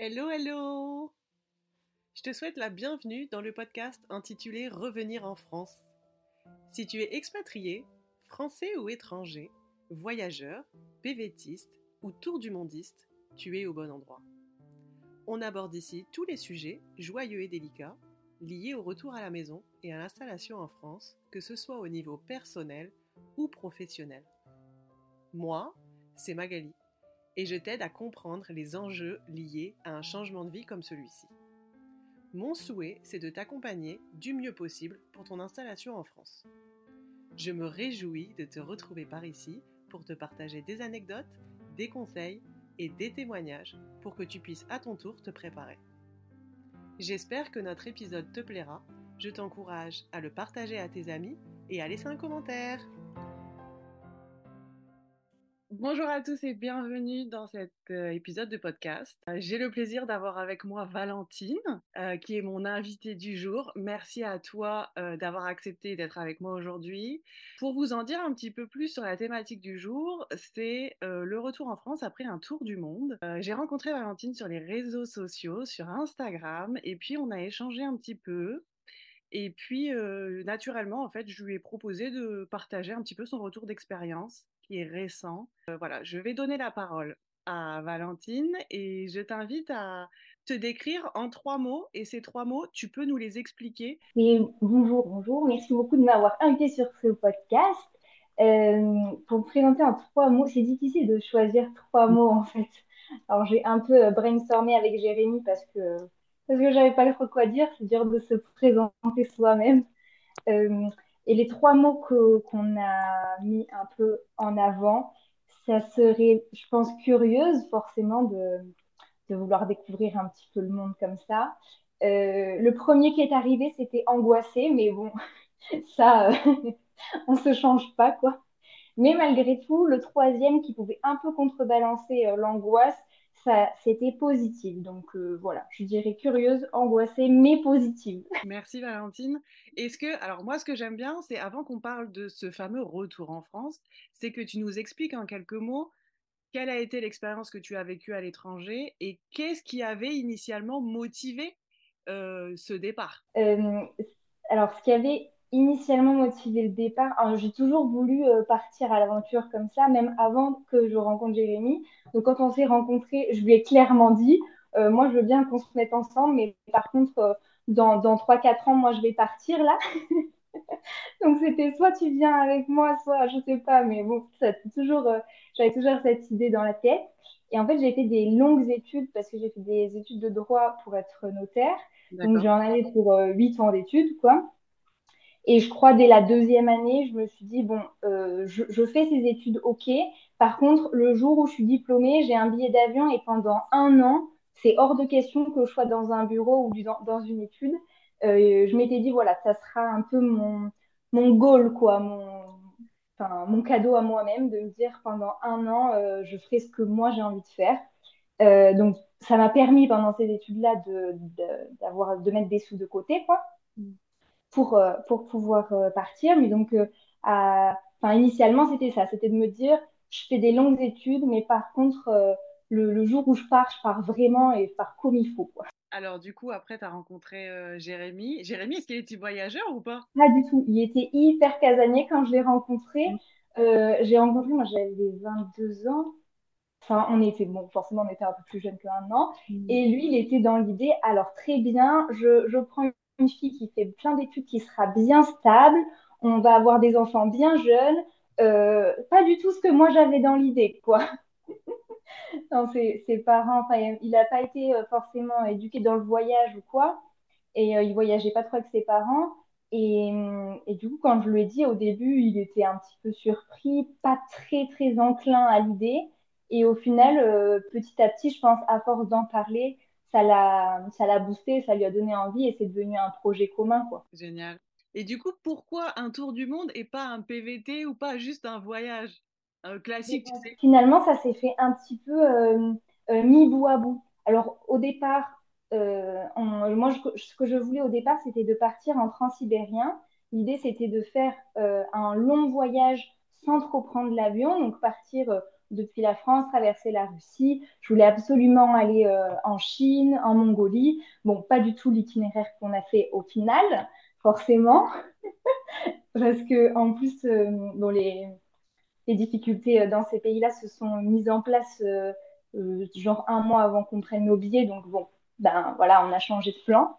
Hello, hello Je te souhaite la bienvenue dans le podcast intitulé Revenir en France. Si tu es expatrié, français ou étranger, voyageur, PVTiste ou tour du mondiste, tu es au bon endroit. On aborde ici tous les sujets, joyeux et délicats, liés au retour à la maison et à l'installation en France, que ce soit au niveau personnel ou professionnel. Moi, c'est Magali et je t'aide à comprendre les enjeux liés à un changement de vie comme celui-ci. Mon souhait, c'est de t'accompagner du mieux possible pour ton installation en France. Je me réjouis de te retrouver par ici pour te partager des anecdotes, des conseils et des témoignages pour que tu puisses à ton tour te préparer. J'espère que notre épisode te plaira. Je t'encourage à le partager à tes amis et à laisser un commentaire. Bonjour à tous et bienvenue dans cet euh, épisode de podcast. Euh, j'ai le plaisir d'avoir avec moi Valentine, euh, qui est mon invitée du jour. Merci à toi d'avoir accepté d'être avec moi aujourd'hui. Pour vous en dire un petit peu plus sur la thématique du jour, c'est le retour en France après un tour du monde. J'ai rencontré Valentine sur les réseaux sociaux, sur Instagram, et puis on a échangé un petit peu. Et puis, naturellement, en fait, je lui ai proposé de partager un petit peu son retour d'expérience qui est récent. Euh, voilà, je vais donner la parole à Valentine et je t'invite à te décrire en trois mots. Et ces trois mots, tu peux nous les expliquer Bonjour, bonjour. Merci beaucoup de m'avoir invité sur ce podcast. Euh, pour me présenter en trois mots, c'est difficile de choisir trois mots en fait. Alors j'ai un peu euh, brainstormé avec Jérémy parce que parce que j'avais pas trop quoi dire. C'est dur de se présenter soi-même. Et les trois mots qu'on a mis un peu en avant, ça serait, je pense, curieuse forcément de, vouloir découvrir un petit peu le monde comme ça. Euh, le premier qui est arrivé, c'était angoissé, mais bon, ça, euh, on se change pas, quoi. Mais malgré tout, le troisième qui pouvait un peu contrebalancer euh, l'angoisse, c'était positif. Donc euh, voilà, je dirais curieuse, angoissée, mais positive. Merci Valentine. Est-ce que, alors moi, ce que j'aime bien, c'est avant qu'on parle de ce fameux retour en France, c'est que tu nous expliques en quelques mots quelle a été l'expérience que tu as vécue à l'étranger et qu'est-ce qui avait initialement motivé euh, ce départ? Euh, Alors, ce qui avait initialement motivé le départ. J'ai toujours voulu euh, partir à l'aventure comme ça, même avant que je rencontre Jérémy. Donc quand on s'est rencontrés, je lui ai clairement dit, euh, moi je veux bien qu'on se mette ensemble, mais par contre, euh, dans, dans 3-4 ans, moi je vais partir là. Donc c'était soit tu viens avec moi, soit je sais pas, mais bon, toujours, j'avais toujours cette idée dans la tête. Et en fait, j'ai fait des longues études parce que j'ai fait des études de droit pour être notaire. Donc j'en avais pour 8 ans d'études, quoi. Et je crois dès la deuxième année, je me suis dit, bon, euh, je, fais ces études, ok. Par contre, le jour où je suis diplômée, j'ai un billet d'avion et pendant un an, c'est hors de question que je sois dans un bureau ou dans, une étude. Euh, je m'étais dit, voilà, ça sera un peu mon, mon goal, quoi, mon, mon cadeau à moi-même, de me dire pendant un an, euh, je ferai ce que moi j'ai envie de faire. donc, ça m'a permis pendant ces études-là de, de, de mettre des sous de côté, quoi pour, euh, pour pouvoir euh, partir. Mais donc, euh, enfin, initialement, c'était ça. C'était de me dire, je fais des longues études, mais par contre, le, jour où je pars, je pars vraiment et je pars comme il faut. Quoi. Alors, du coup, après, tu as rencontré Jérémy. Jérémy, est-ce qu'il était voyageur ou pas? Pas du tout. Il était hyper casanier quand je l'ai rencontré. Mmh. j'ai rencontré, moi j'avais 22 ans. Enfin, on était, bon, forcément, on était un peu plus jeune qu'un an. Mmh. Et lui, il était dans l'idée, alors très bien, je, je prends une fille qui fait plein d'études, qui sera bien stable, on va avoir des enfants bien jeunes. Euh, pas du tout ce que moi j'avais dans l'idée, quoi. non, ses, parents, il n'a pas été euh, forcément éduqué dans le voyage ou quoi, et euh, il voyageait pas trop avec ses parents. Et, et, du coup, quand je lui ai dit au début, il était un petit peu surpris, pas très très enclin à l'idée. Et au final, petit à petit, je pense, à force d'en parler, ça l'a, ça l'a boosté, ça lui a donné envie et c'est devenu un projet commun. Quoi. Génial. Et du coup, pourquoi un tour du monde et pas un PVT ou pas juste un voyage classique tu sais? Finalement, ça s'est fait un petit peu euh, euh, mis bout à bout. Alors, au départ, euh, moi, ce que je voulais au départ, c'était de partir en transsibérien. L'idée, c'était de faire un long voyage sans trop prendre l'avion, donc partir depuis la France, traverser la Russie. Je voulais absolument aller en Chine, en Mongolie. Bon, pas du tout l'itinéraire qu'on a fait au final, forcément, parce que en plus, bon, les, les difficultés dans ces pays-là se sont mises en place genre un mois avant qu'on prenne nos billets. Donc bon, ben voilà, on a changé de plan.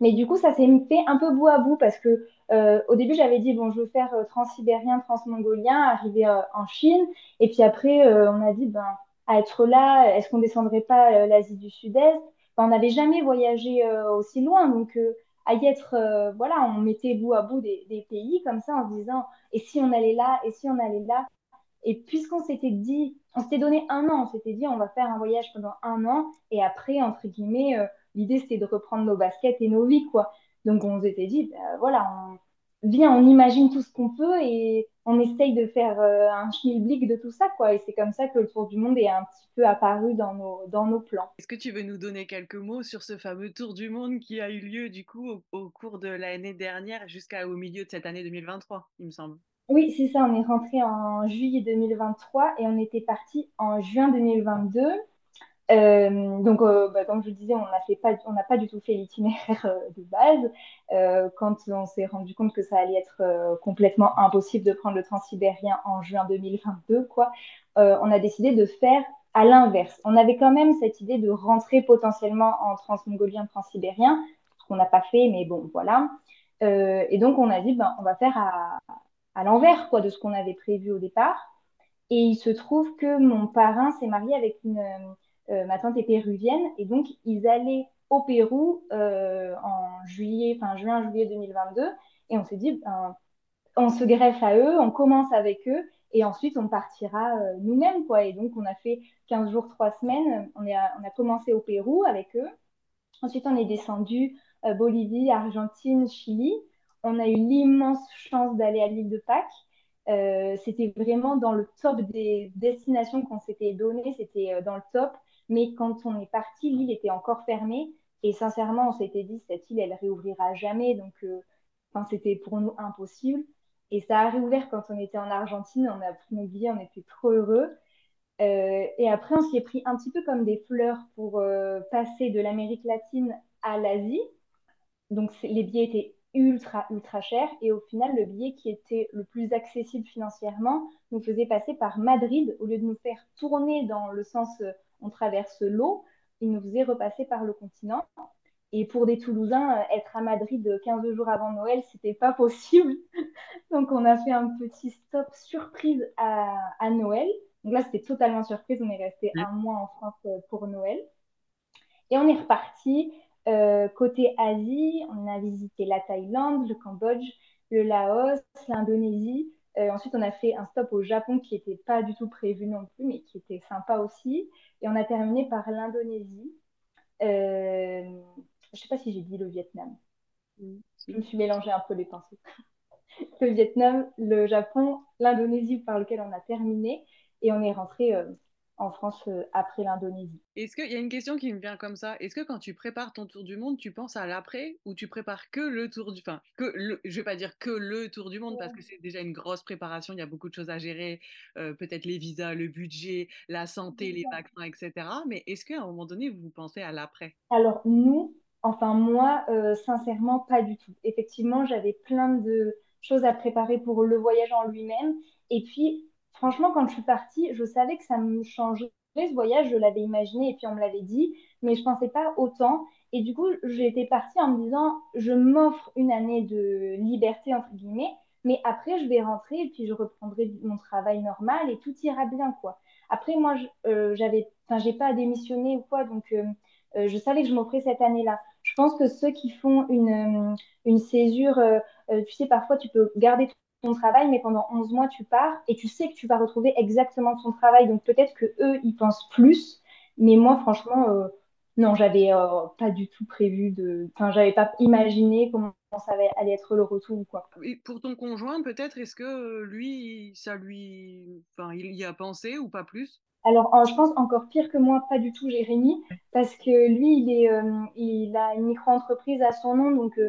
Mais du coup, ça s'est fait un peu bout à bout parce que euh, au début, j'avais dit, bon, je veux faire euh, transsibérien, transmongolien, arriver euh, en Chine. Et puis après, on a dit, ben, à être là, est-ce qu'on descendrait pas l'Asie du Sud-Est? Ben, On n'avait jamais voyagé aussi loin. Donc, à y être, voilà, on mettait bout à bout des, des, pays comme ça en se disant, et si on allait là, et si on allait là? Et puisqu'on s'était dit, on s'était donné un an, on s'était dit, on va faire un voyage pendant un an. Et après, entre guillemets, l'idée, c'était de reprendre nos baskets et nos vies, quoi. Donc, on s'était dit, ben, voilà, on, viens, on imagine tout ce qu'on peut et on essaye de faire euh, un schmilblick de tout ça, quoi. Et c'est comme ça que le tour du monde est un petit peu apparu dans nos, dans nos plans. Est-ce que tu veux nous donner quelques mots sur ce fameux tour du monde qui a eu lieu, du coup, au, cours de l'année dernière jusqu'au milieu de cette année 2023, il me semble? Oui, c'est ça. On est rentré en juillet 2023 et on était parti en juin 2022. Euh, donc, euh, bah, comme je le disais, on n'a pas, du tout fait l'itinéraire euh, de base. quand on s'est rendu compte que ça allait être complètement impossible de prendre le transsibérien en juin 2022, quoi, on a décidé de faire à l'inverse. On avait quand même cette idée de rentrer potentiellement en transmongolien, transsibérien, ce qu'on n'a pas fait, mais bon, voilà. et donc, on a dit, ben, on va faire à, à l'envers, quoi, de ce qu'on avait prévu au départ. Et il se trouve que mon parrain s'est marié avec une ma tante est péruvienne, et donc ils allaient au Pérou euh, en juillet, fin juin, juillet 2022, et on s'est dit, ben, on se greffe à eux, on commence avec eux, et ensuite on partira euh, nous-mêmes, quoi. Et donc on a fait 15 jours, 3 semaines, on, a commencé au Pérou avec eux, ensuite on est descendu Bolivie, Argentine, Chili, on a eu l'immense chance d'aller à l'île de Pâques. c'était vraiment dans le top des destinations qu'on s'était donné, c'était dans le top. Mais quand on est parti, l'île était encore fermée. Et sincèrement, on s'était dit, cette île, elle réouvrira jamais. Donc, euh, c'était pour nous impossible. Et ça a réouvert quand on était en Argentine. On a pris nos billets, on était trop heureux. Euh, et après, on s'y est pris un petit peu comme des fleurs pour euh, passer de l'Amérique latine à l'Asie. Donc, les billets étaient ultra, ultra chers. Et au final, le billet qui était le plus accessible financièrement nous faisait passer par Madrid au lieu de nous faire tourner dans le sens on traverse l'eau, il nous faisait repasser par le continent. Et pour des Toulousains, euh, être à Madrid 15 jours avant Noël, c'était pas possible. Donc, on a fait un petit stop surprise à, Noël. Donc là, c'était totalement surprise. On est resté un mois en France euh, pour Noël. Et on est reparti euh, côté Asie. On a visité la Thaïlande, le Cambodge, le Laos, l'Indonésie. Ensuite, on a fait un stop au Japon qui n'était pas du tout prévu non plus, mais qui était sympa aussi. Et on a terminé par l'Indonésie. Euh, je ne sais pas si j'ai dit le Vietnam. Je me suis mélangé un peu les pinceaux. le Vietnam, le Japon, l'Indonésie par lequel on a terminé. Et on est rentré euh, en France euh, après l'Indonésie. Est-ce qu'il y a une question qui me vient comme ça? Est-ce que quand tu prépares ton tour du monde, tu penses à l'après ou tu prépares que le tour du... Enfin, que le... je vais pas dire que le tour du monde parce que c'est déjà une grosse préparation, il y a beaucoup de choses à gérer, euh, peut-être les visas, le budget, la santé, les vaccins, etc. Mais est-ce qu'à un moment donné, vous pensez à l'après? Alors nous, enfin moi, euh, sincèrement, pas du tout. Effectivement, j'avais plein de choses à préparer pour le voyage en lui-même. Et puis, franchement, quand je suis partie, je savais que ça me changerait ce voyage, je l'avais imaginé et puis on me l'avait dit, mais je pensais pas autant. Et du coup, j'étais partie en me disant, je m'offre une année de liberté, entre guillemets, mais après, je vais rentrer et puis je reprendrai mon travail normal et tout ira bien, quoi. Après, moi, euh, j'avais, enfin, j'ai pas démissionné ou quoi, donc euh, euh, je savais que je m'offrais cette année-là. Je pense que ceux qui font une, une césure, tu sais, parfois, tu peux garder ton travail, mais pendant 11 mois, tu pars et tu sais que tu vas retrouver exactement ton travail. Donc peut-être que eux, ils pensent plus. Mais moi, franchement, euh, non, j'avais euh, pas du tout prévu de. Enfin, j'avais pas imaginé comment ça allait être le retour ou quoi. Et pour ton conjoint, peut-être, est-ce que lui, ça lui. Enfin, il y a pensé ou pas plus? Alors, je pense encore pire que moi, pas du tout Jérémy, parce que lui, il, est, euh, il a une micro-entreprise à son nom, donc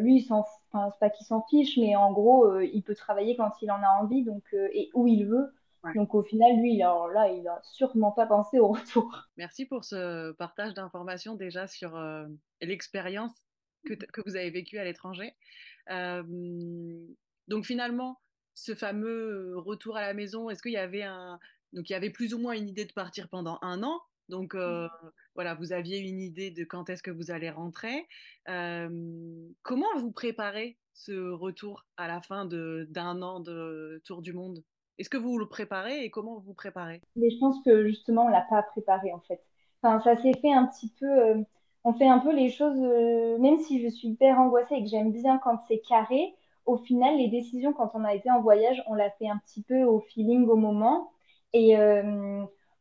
lui, il s'en fout c'est pas qu'il s'en fiche, mais en gros, euh, il peut travailler quand il en a envie donc, euh, et où il veut. Donc au final, lui, alors là, il n'a sûrement pas pensé au retour. Merci pour ce partage d'informations déjà sur euh, l'expérience que, que, vous avez vécue à l'étranger. Donc finalement, ce fameux retour à la maison, est-ce qu'il y avait un... Donc il y avait plus ou moins une idée de partir pendant un an donc euh, voilà, vous aviez une idée de quand est-ce que vous allez rentrer. Euh, comment vous préparez ce retour à la fin d'un an de tour du monde? Est-ce que vous le préparez et comment vous vous préparez? Mais je pense que justement, on l'a pas préparé en fait. Enfin, ça s'est fait un petit peu. Euh, on fait un peu les choses, même si je suis hyper angoissée et que j'aime bien quand c'est carré. Au final, les décisions quand on a été en voyage, on l'a fait un petit peu au feeling, au moment. Et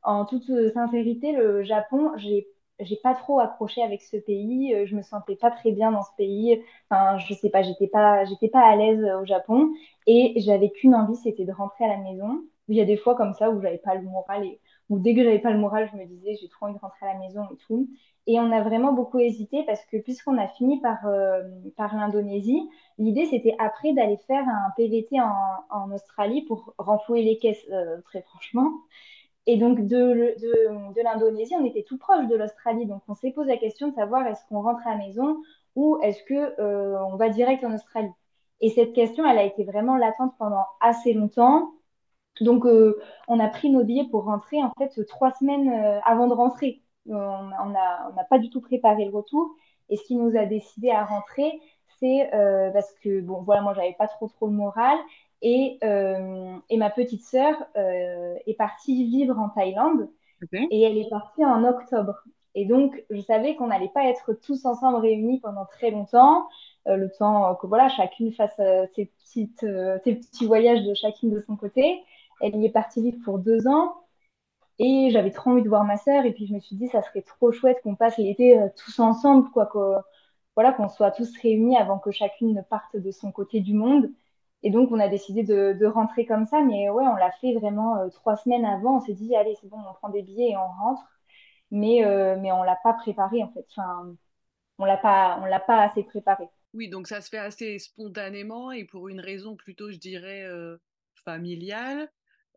en toute sincérité, le Japon, j'ai j'ai pas trop accroché avec ce pays. Euh, je me sentais pas très bien dans ce pays. Enfin, je sais pas, j'étais pas, j'étais pas à l'aise au Japon et j'avais qu'une envie, c'était de rentrer à la maison. Il y a des fois comme ça où j'avais pas le moral et où dès que j'avais pas le moral, je me disais j'ai trop envie de rentrer à la maison et tout. Et on a vraiment beaucoup hésité parce que puisqu'on a fini par, euh, par l'Indonésie, l'idée c'était après d'aller faire un PVT en, Australie pour renflouer les caisses, euh, très franchement. Et donc, de, de, l'Indonésie, on était tout proche de l'Australie. Donc, on s'est posé la question de savoir est-ce qu'on rentre à la maison ou est-ce qu'on euh, on va direct en Australie? Et cette question, elle a été vraiment latente pendant assez longtemps. Donc, euh, on a pris nos billets pour rentrer, en fait, trois semaines euh, avant de rentrer. On n'a on a pas du tout préparé le retour. Et ce qui nous a décidé à rentrer, c'est parce que, bon, voilà, moi, j'avais pas trop, trop le moral. Et, euh, et ma petite sœur euh, est partie vivre en Thaïlande et elle est partie en octobre. Et donc, je savais qu'on n'allait pas être tous ensemble réunis pendant très longtemps, euh, le temps que voilà, chacune fasse ses, petites, ses petits voyages de chacune de son côté. Elle y est partie vivre pour deux ans. Et j'avais trop envie de voir ma sœur. Et puis, je me suis dit, ça serait trop chouette qu'on passe l'été tous ensemble, quoi, qu'on voilà, qu'on soit tous réunis avant que chacune ne parte de son côté du monde. Et donc, on a décidé de, rentrer comme ça. Mais ouais, on l'a fait vraiment euh, trois semaines avant. On s'est dit, allez, c'est bon, on prend des billets et on rentre. Mais, euh, mais on ne l'a pas préparé, en fait. Enfin, on on l'a pas assez préparé. Oui, donc ça se fait assez spontanément et pour une raison plutôt, je dirais, euh, familiale,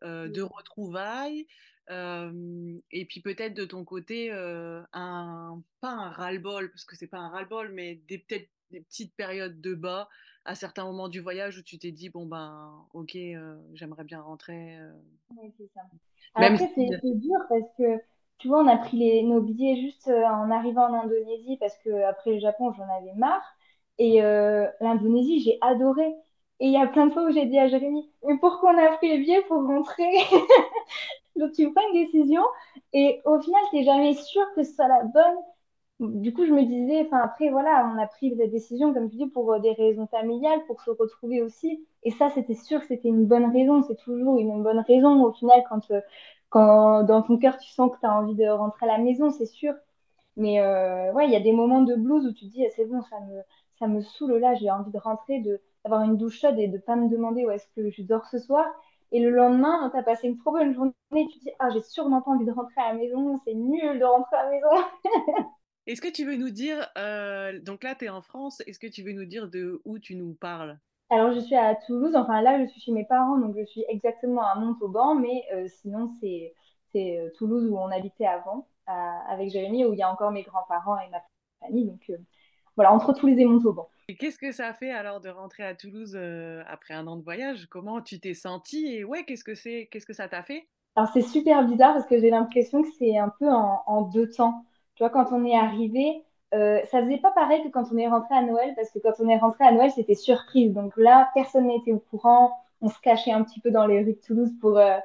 de retrouvailles. Et puis peut-être de ton côté, un, pas un ras-le-bol, parce que c'est pas un ras-le-bol, mais des, peut-être des petites périodes de bas à certains moments du voyage où tu t'es dit, bon ben, ok, euh, j'aimerais bien rentrer. Oui, c'est ça. Après, c'est dur parce que, tu vois, on a pris les, nos billets juste en arrivant en Indonésie parce que après le Japon, j'en avais marre. Et l'Indonésie, j'ai adoré. Et il y a plein de fois où j'ai dit à Jérémy, mais pourquoi on a pris les billets pour rentrer Donc tu prends une décision et au final, tu n'es jamais sûr que ce soit la bonne du coup, je me disais, enfin après, voilà, on a pris des décisions, comme tu dis, pour euh, des raisons familiales, pour se retrouver aussi. Et ça, c'était sûr que c'était une bonne raison. C'est toujours une bonne raison au final quand, euh, quand dans ton cœur, tu sens que tu as envie de rentrer à la maison, c'est sûr. Mais euh, ouais, il y a des moments de blues où tu te dis, ah, c'est bon, ça me, ça me saoule là, j'ai envie de rentrer, de, d'avoir une douche chaude et de pas me demander où est-ce que je dors ce soir. Et le lendemain, tu as passé une trop bonne journée, tu te dis, ah, j'ai sûrement pas envie de rentrer à la maison, c'est nul de rentrer à la maison. Est-ce que tu veux nous dire, euh, donc là tu es en France, est-ce que tu veux nous dire de où tu nous parles? Alors je suis à Toulouse, enfin là je suis chez mes parents, donc je suis exactement à Montauban, mais euh, sinon c'est euh, Toulouse où on habitait avant, avec Jérémy, où il y a encore mes grands-parents et ma famille, donc voilà, entre Toulouse et Montauban. Et qu'est-ce que ça fait alors de rentrer à Toulouse après un an de voyage? Comment tu t'es sentie? Et ouais, qu'est-ce que c'est, qu'est-ce que ça t'a fait? Alors c'est super bizarre parce que j'ai l'impression que c'est un peu en deux temps. Tu vois, quand on est arrivé, euh, ça faisait pas pareil que quand on est rentré à Noël, parce que quand on est rentré à Noël, c'était surprise. Donc là, personne n'était au courant. On se cachait un petit peu dans les rues de Toulouse pour euh,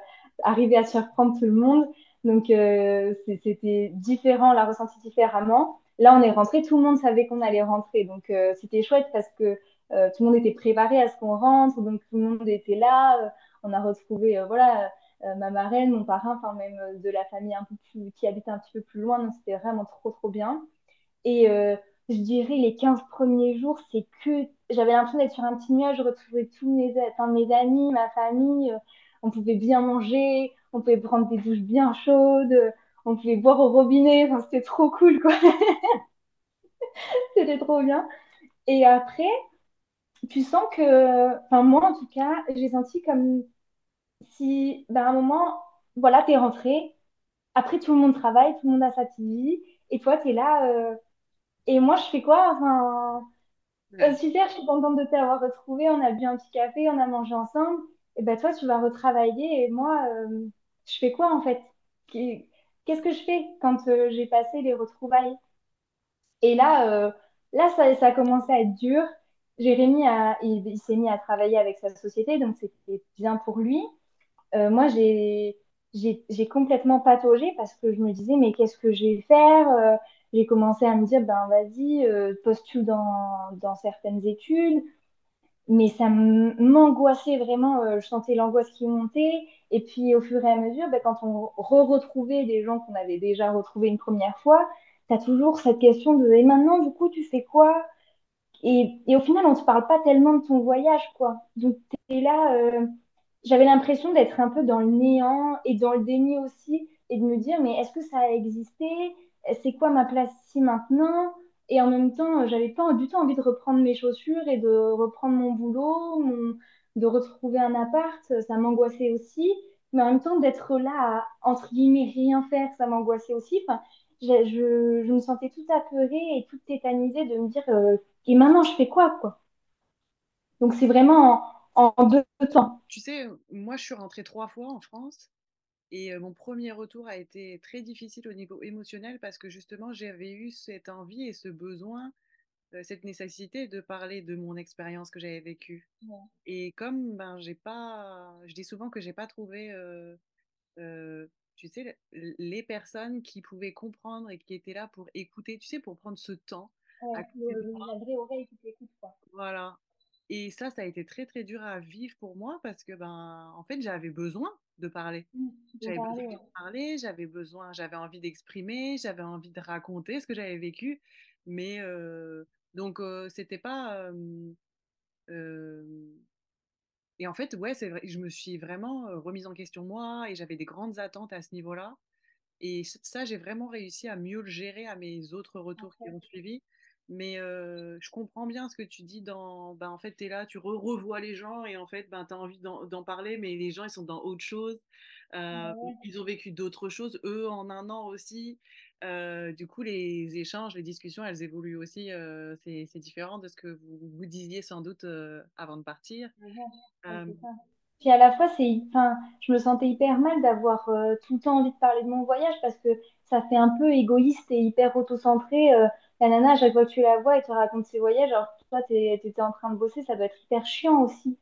arriver à surprendre tout le monde. Donc euh, c'était différent, la ressenti différemment. Là, on est rentré, tout le monde savait qu'on allait rentrer. Donc euh, c'était chouette parce que euh, tout le monde était préparé à ce qu'on rentre. Donc tout le monde était là. on a retrouvé, voilà euh, ma marraine, mon parrain, enfin même euh, de la famille un peu plus, qui habitait un petit peu plus loin. Donc c'était vraiment trop trop bien. Et euh, je dirais les 15 premiers jours, c'est que j'avais l'impression d'être sur un petit nuage, je retrouvais tous mes, enfin, mes amis, ma famille. on pouvait bien manger, on pouvait prendre des douches bien chaudes, on pouvait boire au robinet. Enfin, c'était trop cool, quoi. c'était trop bien. Et après, tu sens que, enfin, moi en tout cas, j'ai senti comme si, ben, à un moment, voilà, t'es rentré, après tout le monde travaille, tout le monde a sa petite vie, et toi, t'es là, euh, et moi, je fais quoi? Enfin, euh, Ouais. super, je suis contente de t'avoir retrouvé, on a bu un petit café, on a mangé ensemble, et ben toi, tu vas retravailler, et moi, euh, je fais quoi en fait? Qu'est- Qu'est-ce que je fais quand euh, j'ai passé les retrouvailles? Et là, euh, là ça, a commencé à être dur. Jérémy a, il, s'est mis à travailler avec sa société, donc c'était bien pour lui. Euh, moi, j'ai, j'ai, complètement pataugé parce que je me disais, mais qu'est-ce que je vais faire? J'ai commencé à me dire, ben vas-y, postule dans, dans certaines études. Mais ça m'angoissait vraiment, euh, je sentais l'angoisse qui montait. Et puis au fur et à mesure, ben, quand on re-retrouvait des gens qu'on avait déjà retrouvés une première fois, tu as toujours cette question de, et maintenant, du coup, tu fais quoi? Et, au final, on ne te parle pas tellement de ton voyage, quoi. Donc, tu là, euh, j'avais l'impression d'être un peu dans le néant et dans le déni aussi, et de me dire, mais est-ce que ça a existé? C'est quoi ma place ici maintenant? Et en même temps, j'avais pas du tout envie de reprendre mes chaussures et de reprendre mon boulot, de retrouver un appart, ça m'angoissait aussi. Mais en même temps, d'être là à, entre guillemets, rien faire, ça m'angoissait aussi. Je me sentais toute apeurée et toute tétanisée de me dire, euh, et maintenant, je fais quoi, quoi? Donc, c'est vraiment en, en deux temps. Tu sais, moi, je suis rentrée trois fois en France et euh, mon premier retour a été très difficile au niveau émotionnel parce que justement, j'avais eu cette envie et ce besoin, euh, cette nécessité de parler de mon expérience que j'avais vécue. Ouais, Et comme ben, j'ai pas, je dis souvent que j'ai pas trouvé, euh, euh, tu sais, le- les personnes qui pouvaient comprendre et qui étaient là pour écouter, tu sais, pour prendre ce temps ouais, à le- moi. la vraie oreille qui t'écoute. Voilà. Et ça, ça a été très très dur à vivre pour moi parce que ben, en fait, j'avais besoin de parler. Mm. De J'avais besoin de parler, j'avais besoin, j'avais envie d'exprimer, j'avais envie de raconter ce que j'avais vécu. Mais euh, donc, euh, c'était pas. euh, et en fait, ouais, c'est vrai, je me suis vraiment remise en question moi et j'avais des grandes attentes à ce niveau-là. Et ça, j'ai vraiment réussi à mieux le gérer à mes autres retours qui ont suivi. Mais euh, je comprends bien ce que tu dis dans, ben, en fait, tu es là, tu re revois les gens et en fait, ben, tu as envie d'en parler, mais les gens, ils sont dans autre chose. Euh, bah ouais, ils ont vécu d'autres choses, eux, en un an aussi. Euh, du coup, les échanges, les discussions, elles évoluent aussi. c'est différent de ce que vous vous disiez sans doute avant de partir. ouais. Puis à la fois, c'est, enfin, je me sentais hyper mal d'avoir euh, tout le temps envie de parler de mon voyage parce que ça fait un peu égoïste et hyper auto-centré. euh, la nana, à chaque fois que tu la vois, elle te raconte ses voyages, alors toi, t'es, t'étais en train de bosser, ça doit être hyper chiant aussi.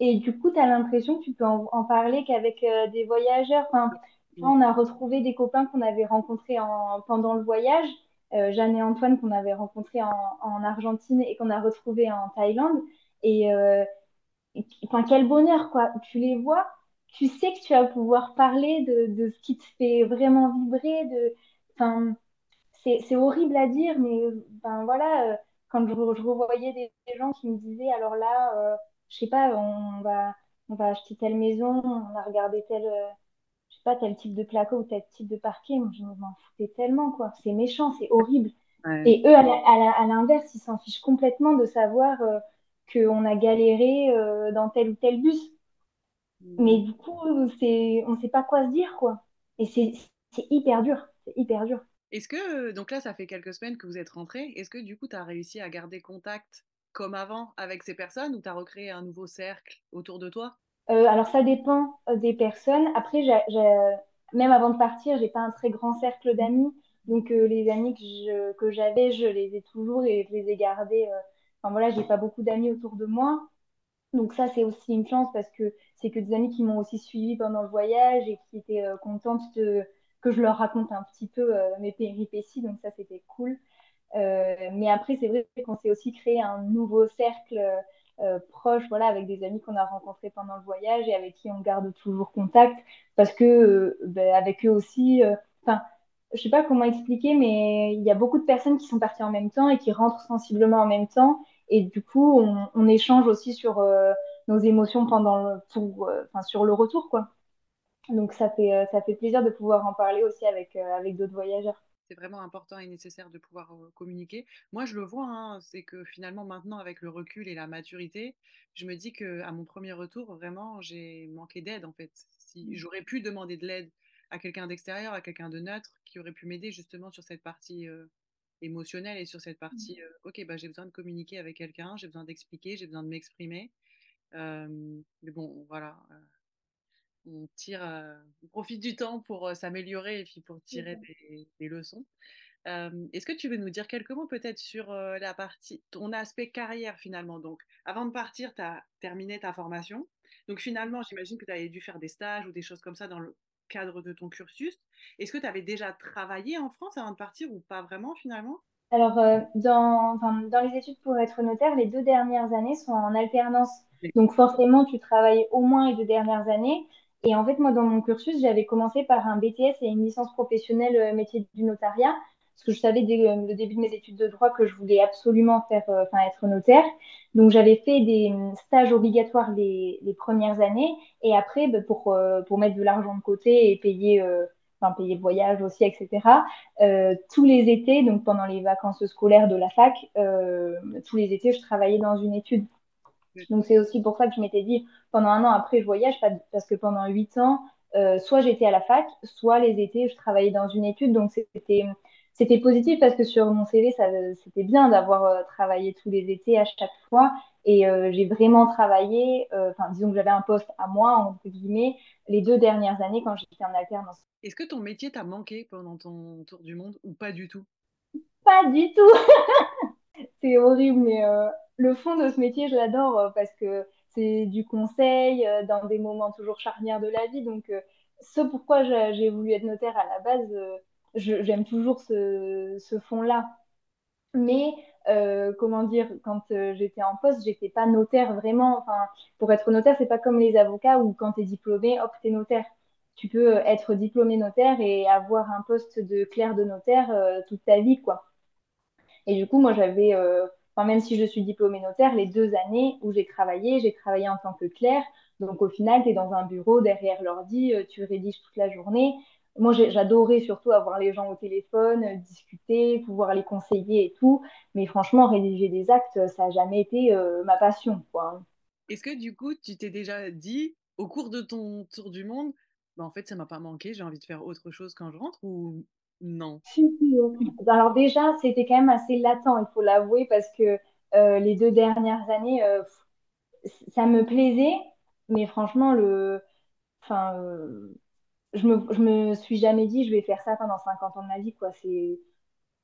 Et du coup, tu as l'impression que tu peux en, parler qu'avec euh, des voyageurs. Enfin, tu on a retrouvé des copains qu'on avait rencontrés en, pendant le voyage, euh, Jeanne et Antoine qu'on avait rencontrés en, en Argentine et qu'on a retrouvés en Thaïlande. Et, euh, quel bonheur, quoi. Tu les vois, tu sais que tu vas pouvoir parler de, de ce qui te fait vraiment vibrer. De, enfin, c'est, c'est horrible à dire, mais ben voilà, euh, quand je, je revoyais des, des gens qui me disaient, alors là, euh, je sais pas, on va, on va acheter telle maison, on a regardé tel, euh, je sais pas, tel type de placo ou tel type de parquet, moi, je m'en foutais tellement, quoi. C'est méchant, c'est horrible. ouais. Et eux, à l'inverse, ils s'en fichent complètement de savoir euh, qu'on a galéré dans tel ou tel bus. Mais Mm. du coup, c'est, on sait pas quoi se dire, quoi. Et c'est, c'est hyper dur, c'est hyper dur. Est-ce que, donc là, ça fait quelques semaines que vous êtes rentrés, est-ce que du coup, tu as réussi à garder contact comme avant avec ces personnes ou tu as recréé un nouveau cercle autour de toi? Euh, alors ça dépend euh, des personnes. Après, même avant de partir, j'ai pas un très grand cercle d'amis. Donc euh, les amis que j'avais, je les ai toujours et je les ai gardés. Enfin voilà, j'ai pas beaucoup d'amis autour de moi. Donc ça, c'est aussi une chance parce que c'est que des amis qui m'ont aussi suivi pendant le voyage et qui étaient contentes de, que je leur raconte un petit peu euh, mes péripéties. Donc ça, c'était cool. Euh, mais après, c'est vrai qu'on s'est aussi créé un nouveau cercle euh, proche, voilà, avec des amis qu'on a rencontrés pendant le voyage et avec qui on garde toujours contact, parce que euh, ben, avec eux aussi, euh, enfin, je sais pas comment expliquer, mais il y a beaucoup de personnes qui sont parties en même temps et qui rentrent sensiblement en même temps, et du coup, on, échange aussi sur euh, nos émotions pendant euh, sur le retour, quoi. Donc ça fait, euh, ça fait plaisir de pouvoir en parler aussi avec, euh, avec d'autres voyageurs. c'est vraiment important et nécessaire de pouvoir communiquer. Moi, je le vois, hein, c'est que finalement, maintenant, avec le recul et la maturité, je me dis que à mon premier retour, vraiment, j'ai manqué d'aide en fait. Si Mmh. j'aurais pu demander de l'aide à quelqu'un d'extérieur, à quelqu'un de neutre, qui aurait pu m'aider justement sur cette partie émotionnelle et sur cette partie, ok, bah, j'ai besoin de communiquer avec quelqu'un, j'ai besoin d'expliquer, j'ai besoin de m'exprimer. mais bon, voilà, on tire, on profite du temps pour s'améliorer et puis pour tirer des, des leçons. Est-ce que tu veux nous dire quelques mots peut-être sur la partie, ton aspect carrière finalement? Donc, avant de partir, tu as terminé ta formation. Donc, finalement, j'imagine que tu avais dû faire des stages ou des choses comme ça dans le cadre de ton cursus. Est-ce que tu avais déjà travaillé en France avant de partir ou pas vraiment finalement? Alors, euh, dans, enfin, dans les études pour être notaire, les deux dernières années sont en alternance. Donc, forcément, tu travailles au moins les deux dernières années. Et en fait, moi, dans mon cursus, j'avais commencé par un BTS et une licence professionnelle euh, métier du notariat, parce que je savais dès euh, le début de mes études de droit que je voulais absolument faire, euh, enfin, être notaire. Donc, j'avais fait des stages obligatoires les, premières années. Et après, bah, pour, pour mettre de l'argent de côté et payer, enfin, payer le voyage aussi, etc. Tous les étés, donc pendant les vacances scolaires de la fac, tous les étés, je travaillais dans une étude. Donc c'est aussi pour ça que je m'étais dit, pendant un an après, je voyage, parce que pendant huit ans, euh, soit j'étais à la fac, soit les étés, je travaillais dans une étude. Donc c'était c'était positif parce que sur mon CV, c'était bien d'avoir euh, travaillé tous les étés à chaque fois. Et euh, j'ai vraiment travaillé, euh, enfin disons que j'avais un poste à moi, entre guillemets, les deux dernières années quand j'étais en alternance. Est-ce que ton métier t'a manqué pendant ton tour du monde ou pas du tout? Pas du tout C'est horrible, mais euh, le fond de ce métier, je l'adore euh, parce que c'est du conseil euh, dans des moments toujours charnières de la vie. Donc, ce pourquoi j'ai voulu être notaire à la base, j'aime toujours ce, fond-là. Mais comment dire, quand j'étais en poste, j'étais pas notaire vraiment. Enfin, pour être notaire, c'est pas comme les avocats où quand tu es diplômé, hop, t'es notaire. Tu peux être diplômé notaire et avoir un poste de clerc de notaire toute ta vie, quoi. Et du coup, moi, j'avais, euh, même si je suis diplômée notaire, les deux années où j'ai travaillé, j'ai travaillé en tant que clerc. Donc, au final, tu es dans un bureau derrière l'ordi, euh, tu rédiges toute la journée. Moi, j'adorais surtout avoir les gens au téléphone, euh, discuter, pouvoir les conseiller et tout. Mais franchement, rédiger des actes, ça n'a jamais été ma passion. Est-ce que du coup, tu t'es déjà dit, au cours de ton tour du monde, bah, en fait, ça m'a pas manqué, j'ai envie de faire autre chose quand je rentre non? Alors déjà, c'était quand même assez latent, il faut l'avouer, parce que euh, les deux dernières années, euh, ça me plaisait, mais franchement, le, enfin, euh, je me, me suis jamais dit, je vais faire ça pendant 50 ans de ma vie, quoi.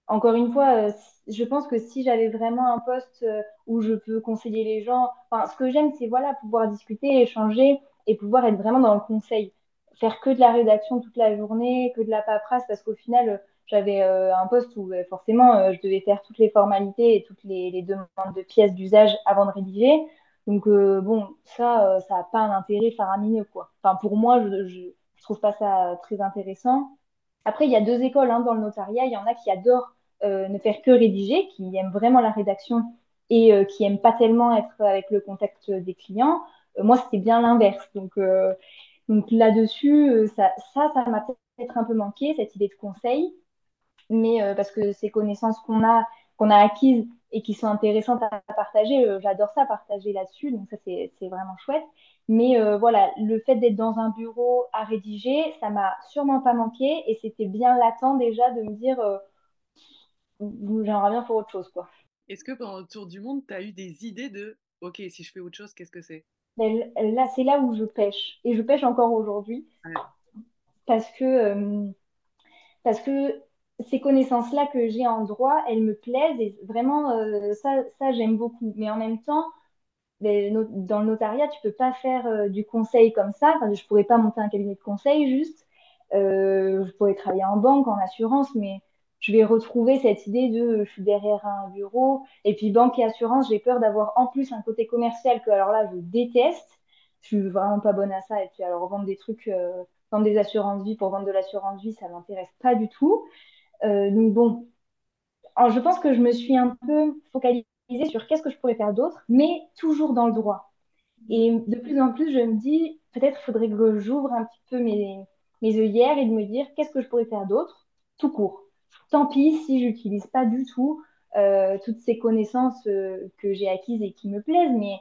Encore une fois, je pense que si j'avais vraiment un poste où je peux conseiller les gens, ce que j'aime, c'est voilà, pouvoir discuter, échanger et pouvoir être vraiment dans le conseil. Faire que de la rédaction toute la journée, que de la paperasse, parce qu'au final, euh, j'avais euh, un poste où euh, forcément, je devais faire toutes les formalités et toutes les, demandes de pièces d'usage avant de rédiger. Donc, bon, ça, ça n'a pas un intérêt faramineux, quoi. Enfin, pour moi, je, je trouve pas ça très intéressant. Après, il y a deux écoles hein, dans le notariat. Il y en a qui adorent ne faire que rédiger, qui aiment vraiment la rédaction et qui n'aiment pas tellement être avec le contact des clients. Moi, c'était bien l'inverse. Donc, donc là-dessus, euh, ça, ça, m'a peut-être un peu manqué, cette idée de conseil, mais euh, parce que ces connaissances qu'on a, qu'on a acquises et qui sont intéressantes à partager, euh, j'adore ça, partager là-dessus, donc ça, c'est, vraiment chouette. Mais voilà, le fait d'être dans un bureau à rédiger, ça m'a sûrement pas manqué et c'était bien latent déjà de me dire, j'aimerais bien faire autre chose, quoi. Est-ce que pendant le tour du monde, tu as eu des idées de, ok, si je fais autre chose, qu'est-ce que c'est? Mais là, c'est là où je pêche. Et je pêche encore aujourd'hui Ouais. parce que, euh, parce que ces connaissances-là que j'ai en droit, elles me plaisent et vraiment, euh, ça, ça j'aime beaucoup. Mais en même temps, ben, no- dans le notariat, tu peux pas faire euh, du conseil comme ça. Enfin, je pourrais pas monter un cabinet de conseil juste. Je pourrais travailler en banque, en assurance, mais je vais retrouver cette idée de euh, je suis derrière un bureau. Et puis banque et assurance, j'ai peur d'avoir en plus un côté commercial que alors là, je déteste. Je suis vraiment pas bonne à ça. Et puis alors vendre des trucs, euh, vendre des assurances vie pour vendre de l'assurance vie, ça m'intéresse pas du tout. Euh, donc bon, je pense que je me suis un peu focalisée sur qu'est-ce que je pourrais faire d'autre, mais toujours dans le droit. Et de plus en plus, je me dis, peut-être faudrait que j'ouvre un petit peu mes, mes œillères et de me dire qu'est-ce que je pourrais faire d'autre, tout court. Tant pis si j'utilise pas du tout euh, toutes ces connaissances euh, que j'ai acquises et qui me plaisent, mais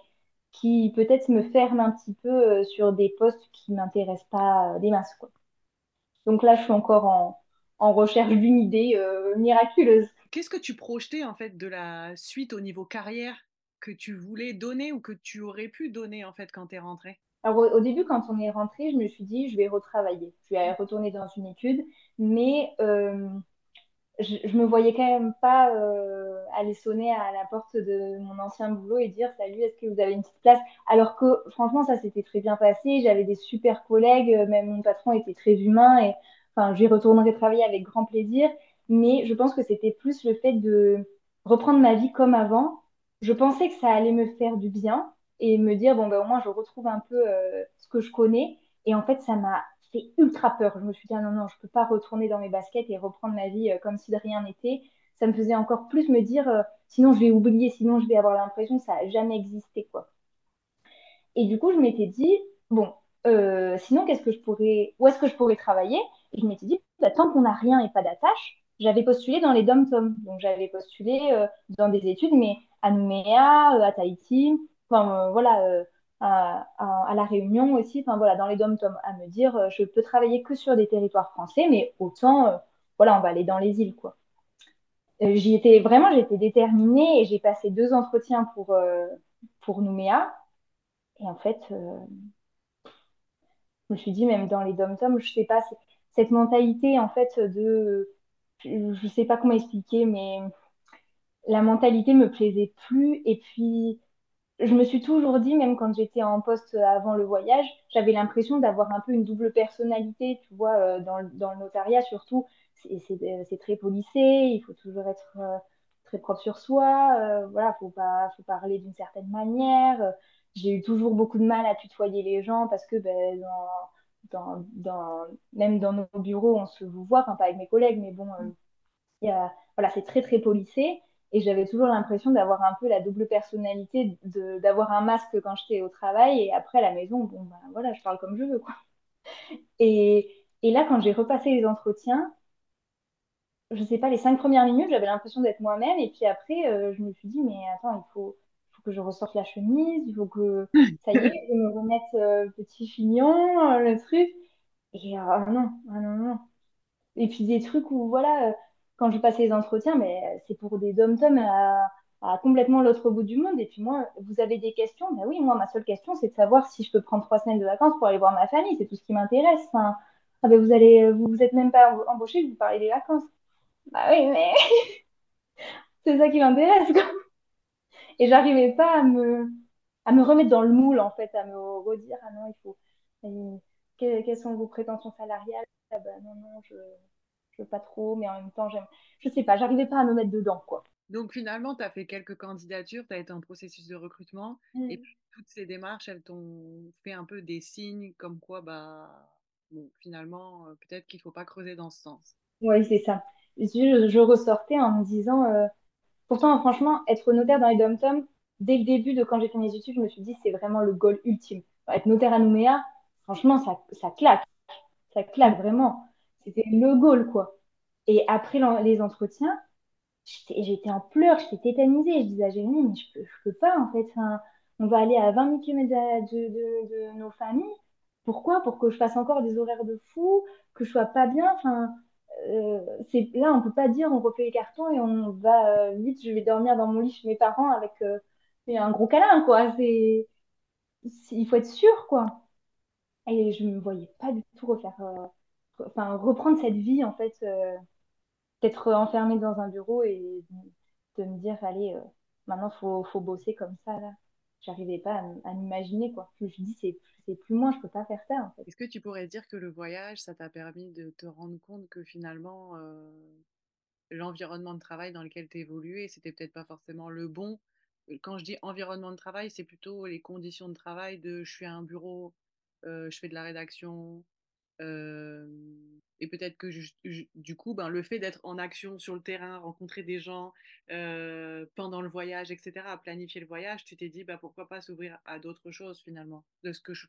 qui peut-être me ferment un petit peu euh, sur des postes qui m'intéressent pas des masses, quoi. Donc là, je suis encore en, en recherche d'une idée miraculeuse. Qu'est-ce que tu projetais en fait de la suite au niveau carrière que tu voulais donner ou que tu aurais pu donner en fait quand tu es rentrée? Alors au, au, début, quand on est rentré, je me suis dit, je vais retravailler. Je vais retourner dans une étude, mais euh, je, je me voyais quand même pas euh, aller sonner à la porte de mon ancien boulot et dire salut, est-ce que vous avez une petite place? Alors que franchement, ça s'était très bien passé. J'avais des super collègues, même mon patron était très humain et enfin, j'y retournerai travailler avec grand plaisir. Mais je pense que c'était plus le fait de reprendre ma vie comme avant. Je pensais que ça allait me faire du bien et me dire bon ben au moins je retrouve un peu euh, ce que je connais. Et en fait, ça m'a fait ultra peur. Je me suis dit, ah non, non, je peux pas retourner dans mes baskets et reprendre ma vie euh, comme si de rien n'était. Ça me faisait encore plus me dire, euh, sinon je vais oublier, sinon je vais avoir l'impression que ça n'a jamais existé, quoi. Et du coup, je m'étais dit, bon, euh, sinon, qu'est-ce que je pourrais, où est-ce que je pourrais travailler? Et je m'étais dit, bah, tant qu'on n'a rien et pas d'attache, j'avais postulé dans les dom-toms. Donc, j'avais postulé dans des études, mais à Nouméa, à Tahiti, enfin, voilà, à, la Réunion aussi, enfin voilà, dans les dom-toms, à me dire, euh, je peux travailler que sur des territoires français, mais autant, euh, voilà, on va aller dans les îles, quoi. Euh, j'y étais vraiment, j'étais déterminée et j'ai passé deux entretiens pour, pour Nouméa. Et en fait, je me suis dit, même dans les dom-toms, je sais pas, cette mentalité, en fait, de, je sais pas comment expliquer, mais la mentalité me plaisait plus. Et puis, je me suis toujours dit, même quand j'étais en poste avant le voyage, j'avais l'impression d'avoir un peu une double personnalité, tu vois, euh, dans, dans, le notariat surtout, c'est très policé, il faut toujours être euh, très propre sur soi, euh, voilà, faut pas, faut parler d'une certaine manière. J'ai eu toujours beaucoup de mal à tutoyer les gens parce que ben, dans, dans, dans, même dans nos bureaux, on se voit, enfin pas avec mes collègues, mais bon, a, voilà, c'est très très policé. Et j'avais toujours l'impression d'avoir un peu la double personnalité, d'avoir un masque quand j'étais au travail et après à la maison, bon ben voilà, je parle comme je veux quoi. Et, et là, quand j'ai repassé les entretiens, je sais pas, les cinq premières minutes, j'avais l'impression d'être moi-même et puis après, euh, je me suis dit mais attends, il faut, faut que je ressorte la chemise, il faut que ça y est, je me remette euh, petit chignon, euh, le truc. Et ah non, ah non, non. Et puis des trucs où voilà quand je passe les entretiens, mais c'est pour des dom-toms à, complètement l'autre bout du monde. Et puis moi, vous avez des questions? Ben oui, moi, ma seule question, c'est de savoir si je peux prendre trois semaines de vacances pour aller voir ma famille. C'est tout ce qui m'intéresse. Ah ben vous allez, vous vous êtes même pas embauché, vous parlez des vacances. Bah oui, mais c'est ça qui m'intéresse. Et j'arrivais pas à me, à me remettre dans le moule, en fait, à me redire, ah non, il faut, quelles sont vos prétentions salariales? Ah ben non, non, je je veux pas trop, mais en même temps, j'aime. Je sais pas, j'arrivais pas à me mettre dedans, quoi. Donc finalement, tu as fait quelques candidatures, tu as été en processus de recrutement, mmh. et puis toutes ces démarches, elles t'ont fait un peu des signes comme quoi, bah, bon, finalement, euh, peut-être qu'il faut pas creuser dans ce sens. Oui, c'est ça. Je, je, ressortais en me disant, euh... pourtant, franchement, être notaire dans les dom dès le début de quand j'ai fait mes études, je me suis dit, c'est vraiment le goal ultime. Être notaire à Nouméa, franchement, ça, ça claque. Ça claque vraiment. C'était le goal, quoi. Et après les entretiens, j'étais en pleurs, j'étais tétanisée. Je disais à Jérémy, je peux, je peux pas, en fait. On va aller à 20 000 km de, de, nos familles. Pourquoi? Pour que je fasse encore des horaires de fou, que je sois pas bien. Enfin, euh, là, on peut pas dire on refait les cartons et on va euh, vite, je vais dormir dans mon lit chez mes parents avec euh, un gros câlin, quoi. C'est, il faut être sûr, quoi. Et je me voyais pas du tout refaire reprendre cette vie, en fait, euh, d'être enfermée dans un bureau et de me dire, allez, euh, maintenant, faut, faut, bosser comme ça, là. J'arrivais pas à, m'imaginer, quoi. Je me c'est plus moi, je peux pas faire ça, en fait. Est-ce que tu pourrais dire que le voyage, ça t'a permis de te rendre compte que finalement, euh, l'environnement de travail dans lequel tu évoluais, c'était peut-être pas forcément le bon? Quand je dis environnement de travail, c'est plutôt les conditions de travail de je suis à un bureau, je fais de la rédaction, et peut-être que du coup, ben, le fait d'être en action sur le terrain, rencontrer des gens pendant le voyage, etc., planifier le voyage, tu t'es dit bah, pourquoi pas s'ouvrir à d'autres choses finalement, de ce que je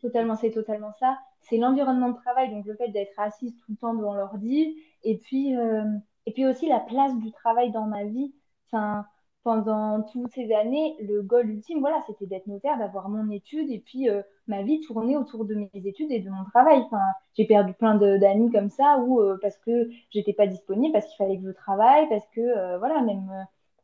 Totalement, c'est totalement ça. C'est l'environnement de travail, donc le fait d'être assise tout le temps devant l'ordi, et puis, et puis aussi la place du travail dans ma vie. Enfin, pendant toutes ces années, le goal ultime, voilà, c'était d'être notaire, d'avoir mon étude et puis euh, ma vie tournait autour de mes études et de mon travail. Enfin, j'ai perdu plein d'amis comme ça ou euh, parce que j'étais pas disponible, parce qu'il fallait que je travaille, parce que euh, voilà, même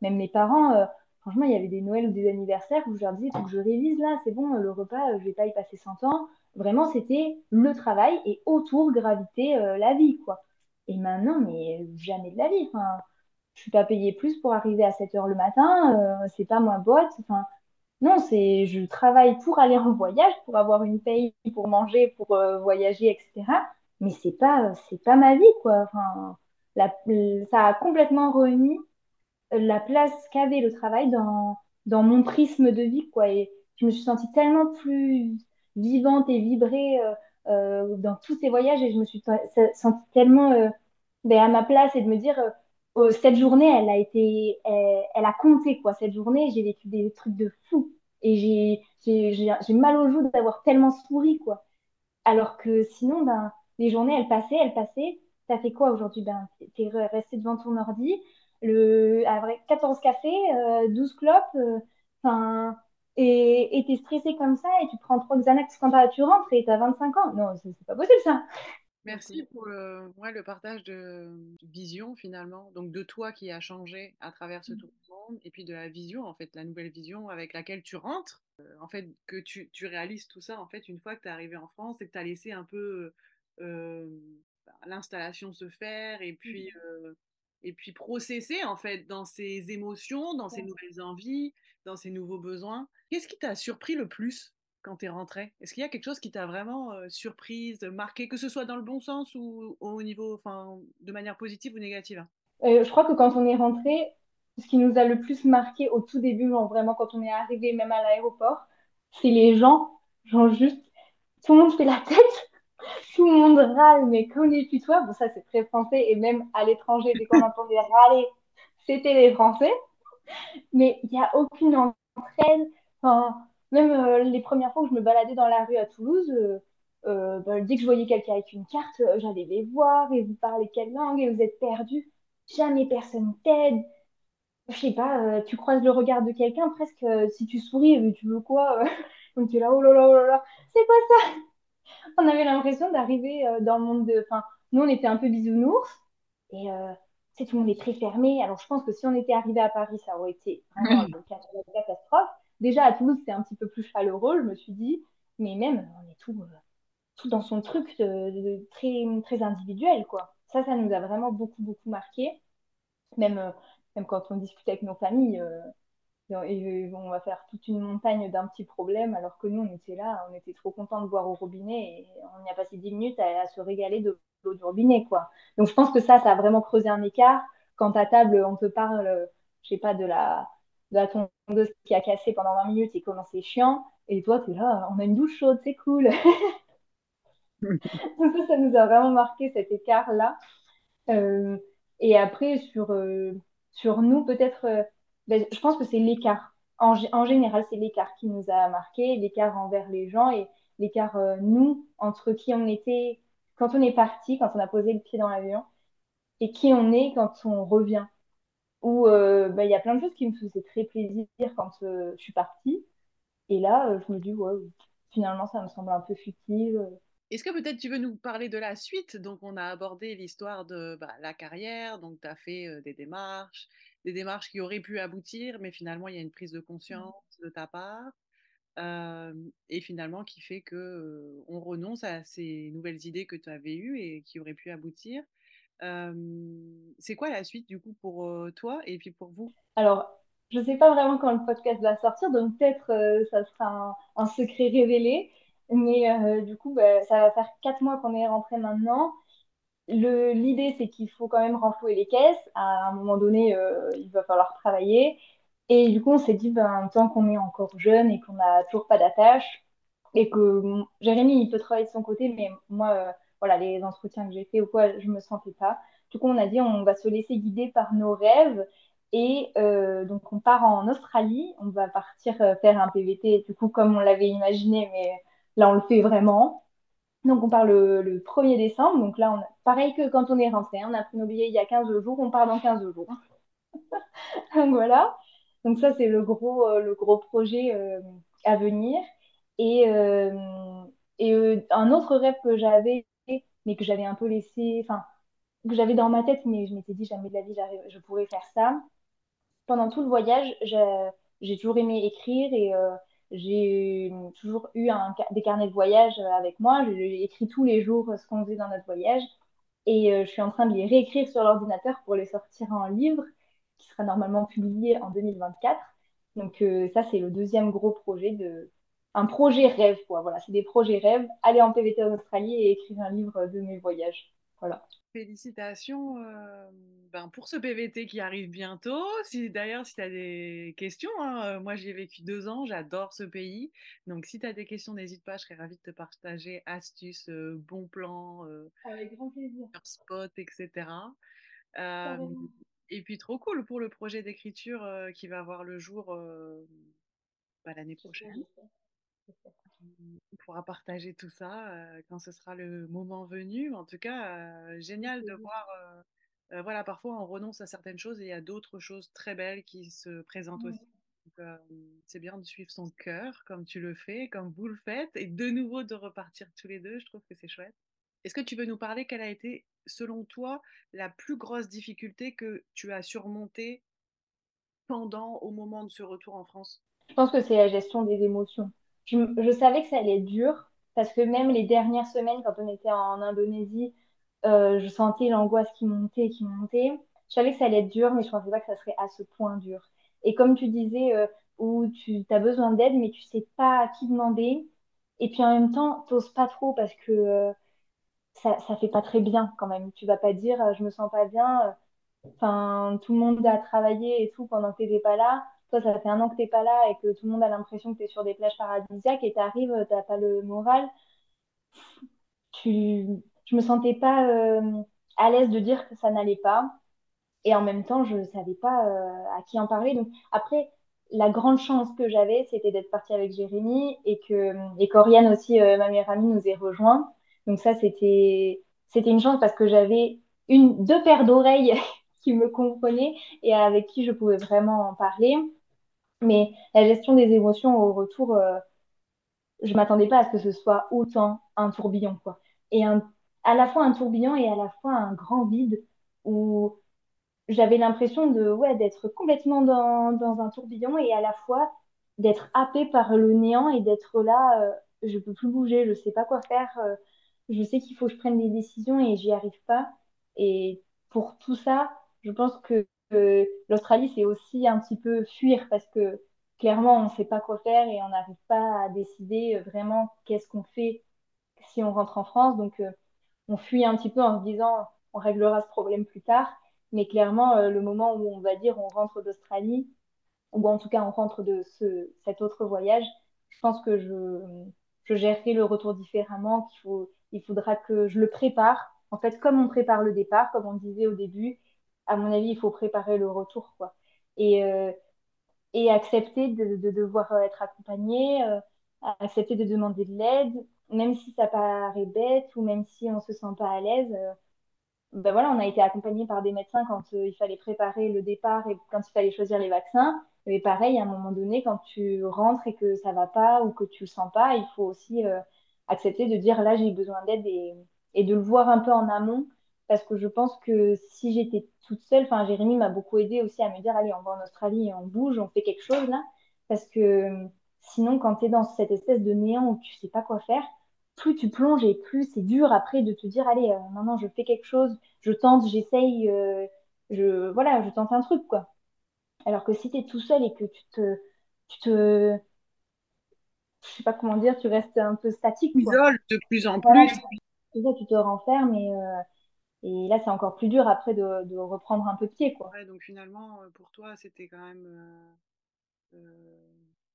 même mes parents, franchement, il y avait des Noëls ou des anniversaires où je leur disais faut que je révise là, c'est bon, le repas, je vais pas y passer 100 ans. Vraiment, c'était le travail et autour gravité la vie, quoi. Et maintenant, mais jamais de la vie. Enfin, je suis pas payée plus pour arriver à 7 heures le matin, euh, c'est pas moi boîte. Enfin, non, c'est je travaille pour aller en voyage, pour avoir une paye, pour manger, pour euh, voyager, etc. Mais c'est pas c'est pas ma vie quoi. Enfin, la, ça a complètement remis la place qu'avait le travail dans dans mon prisme de vie quoi. Et je me suis sentie tellement plus vivante et vibrée euh, dans tous ces voyages et je me suis sentie tellement ben, à ma place et de me dire cette journée, elle a été, elle, a compté quoi. Cette journée, j'ai vécu des trucs de fou et j'ai mal aux joues d'avoir tellement souri quoi. Alors que sinon, ben, les journées, elles passaient, elles passaient. T'as fait quoi aujourd'hui? Ben, t'es resté devant ton ordi, le, avec 14 cafés, 12 euh, clopes, euh, enfin, et t'es stressé comme ça et tu prends trois Xanax quand tu rentres et t'as 25 ans. Non, c'est pas possible ça. Merci pour le, le partage de, vision finalement, donc de toi qui a changé à travers ce mmh. tour du monde, et puis de la vision, en fait, la nouvelle vision avec laquelle tu rentres, euh, en fait, que tu, tu, réalises tout ça, en fait, une fois que tu es arrivé en France et que tu as laissé un peu euh, bah, l'installation se faire, et puis, mmh. euh, et puis processer, en fait, dans ses émotions, dans ses nouvelles envies, dans ses nouveaux besoins. Qu'est-ce qui t'a surpris le plus? Quand tu es rentrée Est-ce qu'il y a quelque chose qui t'a vraiment surprise, marqué, que ce soit dans le bon sens ou au niveau, enfin, de manière positive ou négative? Euh, Je crois que quand on est rentré, ce qui nous a le plus marqué au tout début, genre vraiment quand on est arrivé même à l'aéroport, c'est les gens, genre juste, tout le monde fait la tête, tout le monde râle, mais est toi bon ça c'est très français, et même à l'étranger, dès qu'on entendait râler, c'était les Français, mais il n'y a aucune entraide, enfin, même euh, les premières fois que je me baladais dans la rue à Toulouse, euh, euh, bah, dès que je voyais quelqu'un avec une carte, j'allais les voir et vous parlez quelle langue et vous êtes perdu. Jamais personne t'aide. Je sais pas, tu croises le regard de quelqu'un, presque si tu souris, tu veux quoi Donc tu es là, oh là là, oh là là, c'est quoi ça On avait l'impression d'arriver dans le monde de. Enfin, nous on était un peu bisounours et c'est tout le monde est très fermé. Alors je pense que si on était arrivé à Paris, ça aurait été vraiment une catastrophe. Déjà, à Toulouse, c'est un petit peu plus chaleureux, je me suis dit. Mais même, on est tout, euh, tout dans son truc de, très, très individuel, quoi. Ça, ça nous a vraiment beaucoup, beaucoup marqué. Même, euh, même quand on discute avec nos familles, euh, et on va faire toute une montagne d'un petit problème, alors que nous, on était là, on était trop contents de boire au robinet et on y a passé 10 minutes à, se régaler de l'eau du robinet, quoi. Donc, je pense que ça, ça a vraiment creusé un écart. Quand à table, on te parle, je sais pas, de la, de la tondeuse qui a cassé pendant 20 minutes et comment c'est chiant. Et toi, tu es là, on a une douche chaude, c'est cool. ça, ça nous a vraiment marqué cet écart-là. Euh, et après, sur, euh, sur nous, peut-être, euh, ben, je pense que c'est l'écart. En, général, c'est l'écart qui nous a marqué, l'écart envers les gens et l'écart, nous, entre qui on était quand on est parti, quand on a posé le pied dans l'avion, et qui on est quand on revient où euh, bah, il y a plein de choses qui me faisaient très plaisir quand euh, je suis partie. Et là, euh, je me dis, ouais, finalement, ça me semble un peu futile. Est-ce que peut-être tu veux nous parler de la suite? Donc, on a abordé l'histoire de bah, la carrière, donc tu as fait des démarches, des démarches qui auraient pu aboutir, mais finalement, il y a une prise de conscience de ta part. et finalement, qui fait que on renonce à ces nouvelles idées que tu avais eues et qui auraient pu aboutir c'est quoi la suite du coup pour toi et puis pour vous? Alors, je ne sais pas vraiment quand le podcast va sortir, donc peut-être ça sera un, secret révélé. Mais du coup, bah, ça va faire quatre mois qu'on est rentré maintenant. L'idée, c'est qu'il faut quand même renflouer les caisses. À un moment donné, il va falloir travailler. Et du coup, on s'est dit, ben, tant qu'on est encore jeune et qu'on n'a toujours pas d'attache, et que Jérémy, il peut travailler de son côté, mais moi, voilà, les entretiens que j'ai fait ou quoi, je me sentais pas. Du coup, on a dit on va se laisser guider par nos rêves. Et euh, donc, on part en Australie. On va partir euh, faire un PVT, du coup, comme on l'avait imaginé, mais là, on le fait vraiment. Donc, on part le, le 1er décembre. Donc là, pareil que quand on est rentré, hein, on a pris nos billets il y a 15 jours, on part dans 15 jours. donc voilà. Donc ça, c'est le gros, euh, le gros projet à venir. Et, et un autre rêve que j'avais, mais que j'avais un peu laissé, enfin, que j'avais dans ma tête, mais je m'étais dit jamais de la vie, je pourrais faire ça. Pendant tout le voyage, j'ai toujours aimé écrire et euh, j'ai toujours eu des carnets de voyage avec moi. J'ai écrit tous les jours ce qu'on faisait dans notre voyage. Et euh, je suis en train de les réécrire sur l'ordinateur pour les sortir en livre, qui sera normalement publié en 2024. Donc euh, ça, c'est le deuxième gros projet de... Un projet rêve, quoi. Voilà, c'est des projets rêves. Aller en PVT en Australie et écrire un livre de mes voyages. Voilà. Félicitations euh, ben pour ce PVT qui arrive bientôt. Si, D'ailleurs, si tu as des questions, hein, euh, moi j'y ai vécu deux ans, j'adore ce pays. Donc si tu as des questions, n'hésite pas, je serais ravie de te partager astuces, euh, bons plans, Avec grand plaisir. spot, etc. et puis trop cool pour le projet d'écriture qui va avoir le jour bah, l'année prochaine on pourra partager tout ça euh, quand ce sera le moment venu. En tout cas, euh, génial de voir. Euh, voilà, parfois on renonce à certaines choses et il y a d'autres choses très belles qui se présentent aussi. c'est bien de suivre son cœur comme tu le fais, comme vous le faites, et de nouveau de repartir tous les deux. Je trouve que c'est chouette. Est-ce que tu veux nous parler quelle a été, selon toi, la plus grosse difficulté que tu as surmontée pendant, au moment de ce retour en France? Je pense que c'est la gestion des émotions je, savais que ça allait être dur parce que même les dernières semaines, quand on était en Indonésie, euh, je sentais l'angoisse qui montait et qui montait. Je savais que ça allait être dur, mais je ne pensais pas que ça serait à ce point dur. Et comme tu disais, euh, où tu as besoin d'aide, mais tu sais pas à qui demander. Et puis en même temps, tu n'oses pas trop parce que euh, ça, ça fait pas très bien quand même. Tu vas pas dire, je me sens pas bien. Enfin, tout le monde a travaillé et tout pendant que tu n'étais pas là toi, ça fait un an que t'es pas là et que tout le monde a l'impression que tu es sur des plages paradisiaques et tu arrives, tu n'as pas le moral. Tu... Je me sentais pas euh, à l'aise de dire que ça n'allait pas. Et en même temps, je ne savais pas euh, à qui en parler. Donc, après, la grande chance que j'avais, c'était d'être partie avec Jérémy et que et qu'Oriane aussi, euh, ma meilleure amie, nous ait rejoints. Donc ça, c'était c'était une chance parce que j'avais une deux paires d'oreilles qui me comprenaient et avec qui je pouvais vraiment en parler. Mais la gestion des émotions au retour, euh, je m'attendais pas à ce que ce soit autant un tourbillon, quoi. Et à la fois un tourbillon et à la fois un grand vide où j'avais l'impression de, ouais, d'être complètement dans, dans, un tourbillon et à la fois d'être happé par le néant et d'être là, euh, je peux plus bouger, je sais pas quoi faire, euh, je sais qu'il faut que je prenne des décisions et j'y arrive pas. Et pour tout ça, je pense que l'Australie, c'est aussi un petit peu fuir parce que clairement, on ne sait pas quoi faire et on n'arrive pas à décider euh, vraiment qu'est-ce qu'on fait si on rentre en France. Donc, euh, on fuit un petit peu en se disant on réglera ce problème plus tard. Mais clairement, euh, le moment où on va dire on rentre d'Australie, ou en tout cas on rentre de ce, cet autre voyage, je pense que je, gérerai le retour différemment, qu'il il faudra que je le prépare. En fait, comme on prépare le départ, comme on disait au début, à mon avis, il faut préparer le retour, quoi. Et, euh, accepter de, de, devoir être accompagné, euh, accepter de demander de l'aide, même si ça paraît bête ou même si on se sent pas à l'aise. Euh, ben voilà, on a été accompagné par des médecins quand il fallait préparer le départ et quand il fallait choisir les vaccins. Mais pareil, à un moment donné, quand tu rentres et que ça va pas ou que tu le sens pas, il faut aussi accepter de dire là j'ai besoin d'aide et de le voir un peu en amont parce que je pense que si j'étais toute seule, enfin Jérémy m'a beaucoup aidé aussi à me dire allez on va en Australie on bouge, on fait quelque chose là, parce que sinon quand tu es dans cette espèce de néant où tu sais pas quoi faire, plus tu plonges et plus c'est dur après de te dire allez euh, maintenant je fais quelque chose, je tente, j'essaye, euh, je voilà je tente un truc quoi. Alors que si tu es tout seul et que tu te tu te je sais pas comment dire, tu restes un peu statique. Tu de plus en plus. tu te renfermes et, euh, et là, c'est encore plus dur après de, de, reprendre un peu pied. Quoi. Ouais, donc finalement, euh, pour toi, c'était quand même euh, euh,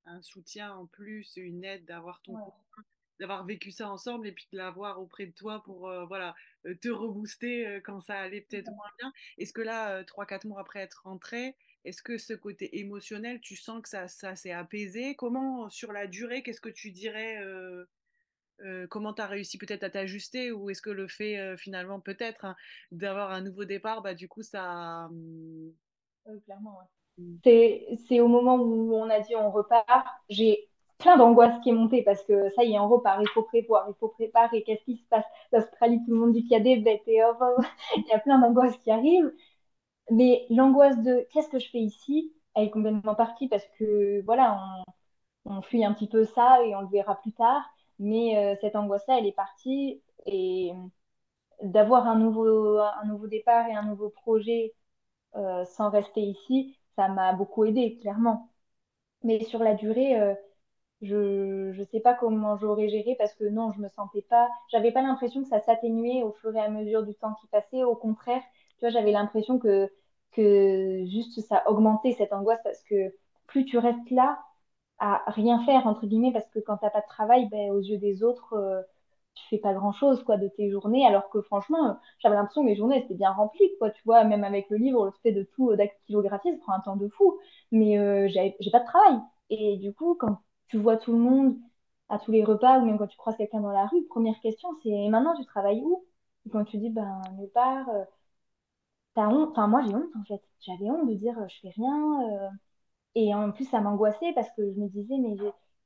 un soutien en plus, une aide d'avoir ton d'avoir vécu ça ensemble et puis de l'avoir auprès de toi pour voilà te rebooster quand ça allait peut-être moins bien. Est-ce que là, 3-4 mois après être rentré, est-ce que ce côté émotionnel, tu sens que ça, ça s'est apaisé? Comment, sur la durée, qu'est-ce que tu dirais comment tu as réussi peut-être à t'ajuster ou est-ce que le fait finalement peut-être hein, d'avoir un nouveau départ, bah, du coup ça... Mmh clairement, mmh. C'est au moment où on a dit on repart, j'ai plein d'angoisse qui est montée parce que ça y est, on repart, il faut prévoir, il faut préparer, qu'est-ce qui se passe? L'Australie, tout le monde dit qu'il y a des bêtes et oh, oh, oh. il y a plein d'angoisses qui arrivent. Mais l'angoisse de qu'est-ce que je fais ici, elle est complètement partie parce que voilà, on, on fuit un petit peu ça et on le verra plus tard. Mais euh, cette angoisse-là, elle est partie et d'avoir un nouveau, un nouveau départ et un nouveau projet euh, sans rester ici, ça m'a beaucoup aidé, clairement. Mais sur la durée, euh, je ne sais pas comment j'aurais géré parce que non, je me sentais pas, j'avais pas l'impression que ça s'atténuait au fur et à mesure du temps qui passait. Au contraire, tu vois, j'avais l'impression que, que juste ça augmentait cette angoisse parce que plus tu restes là, à rien faire, entre guillemets, parce que quand tu n'as pas de travail, ben, aux yeux des autres, euh, tu fais pas grand-chose quoi, de tes journées, alors que franchement, euh, j'avais l'impression que mes journées étaient bien remplies. Quoi, tu vois, même avec le livre, le fait de tout euh, dactylographier, ça prend un temps de fou. Mais j'ai pas de travail. Et du coup, quand tu vois tout le monde à tous les repas, ou même quand tu croises quelqu'un dans la rue, première question, c'est maintenant tu travailles où? Et quand tu dis, ben, nulle part, t'as honte. Enfin, moi, j'ai honte en fait. J'avais honte de dire, je fais rien. Et en plus, ça m'angoissait parce que je me disais, mais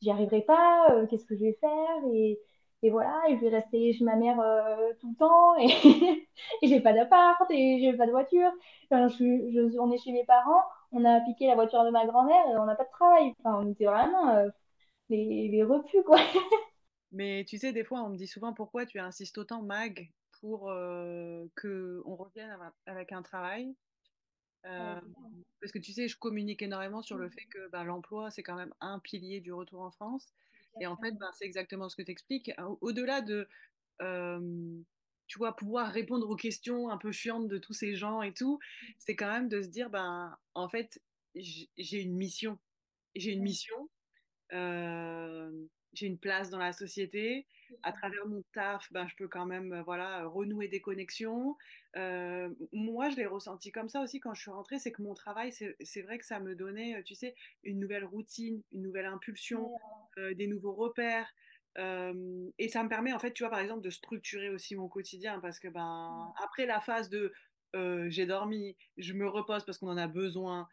j'y arriverai pas, euh, qu'est-ce que je vais faire et, et, voilà, je vais rester chez ma mère euh, tout le temps et, et j'ai pas d'appart et j'ai pas de voiture. Enfin, je, je, on est chez mes parents, on a piqué la voiture de ma grand-mère et on n'a pas de travail. Enfin, on était vraiment euh, les, les refus, quoi. Mais tu sais, des fois, on me dit souvent pourquoi tu insistes autant, Mag, pour qu'on revienne avec un travail? Parce que tu sais, je communique énormément sur le mmh. fait que bah, l'emploi, c'est quand même un pilier du retour en France. Et en fait, bah, c'est exactement ce que tu expliques. Au-delà de, tu vois, pouvoir répondre aux questions un peu chiantes de tous ces gens et tout, mmh. c'est quand même de se dire, ben, en fait, j'ai une mission. J'ai une mmh. mission j'ai une place dans la société. À travers mon taf, ben, je peux quand même euh, voilà, renouer des connexions. Euh, moi, je l'ai ressenti comme ça aussi quand je suis rentrée, c'est que mon travail, c'est vrai que ça me donnait, euh, tu sais, une nouvelle routine, une nouvelle impulsion, des nouveaux repères. et ça me permet, en fait, tu vois, par exemple, de structurer aussi mon quotidien parce que, ben, après la phase de j'ai dormi, je me repose parce qu'on en a besoin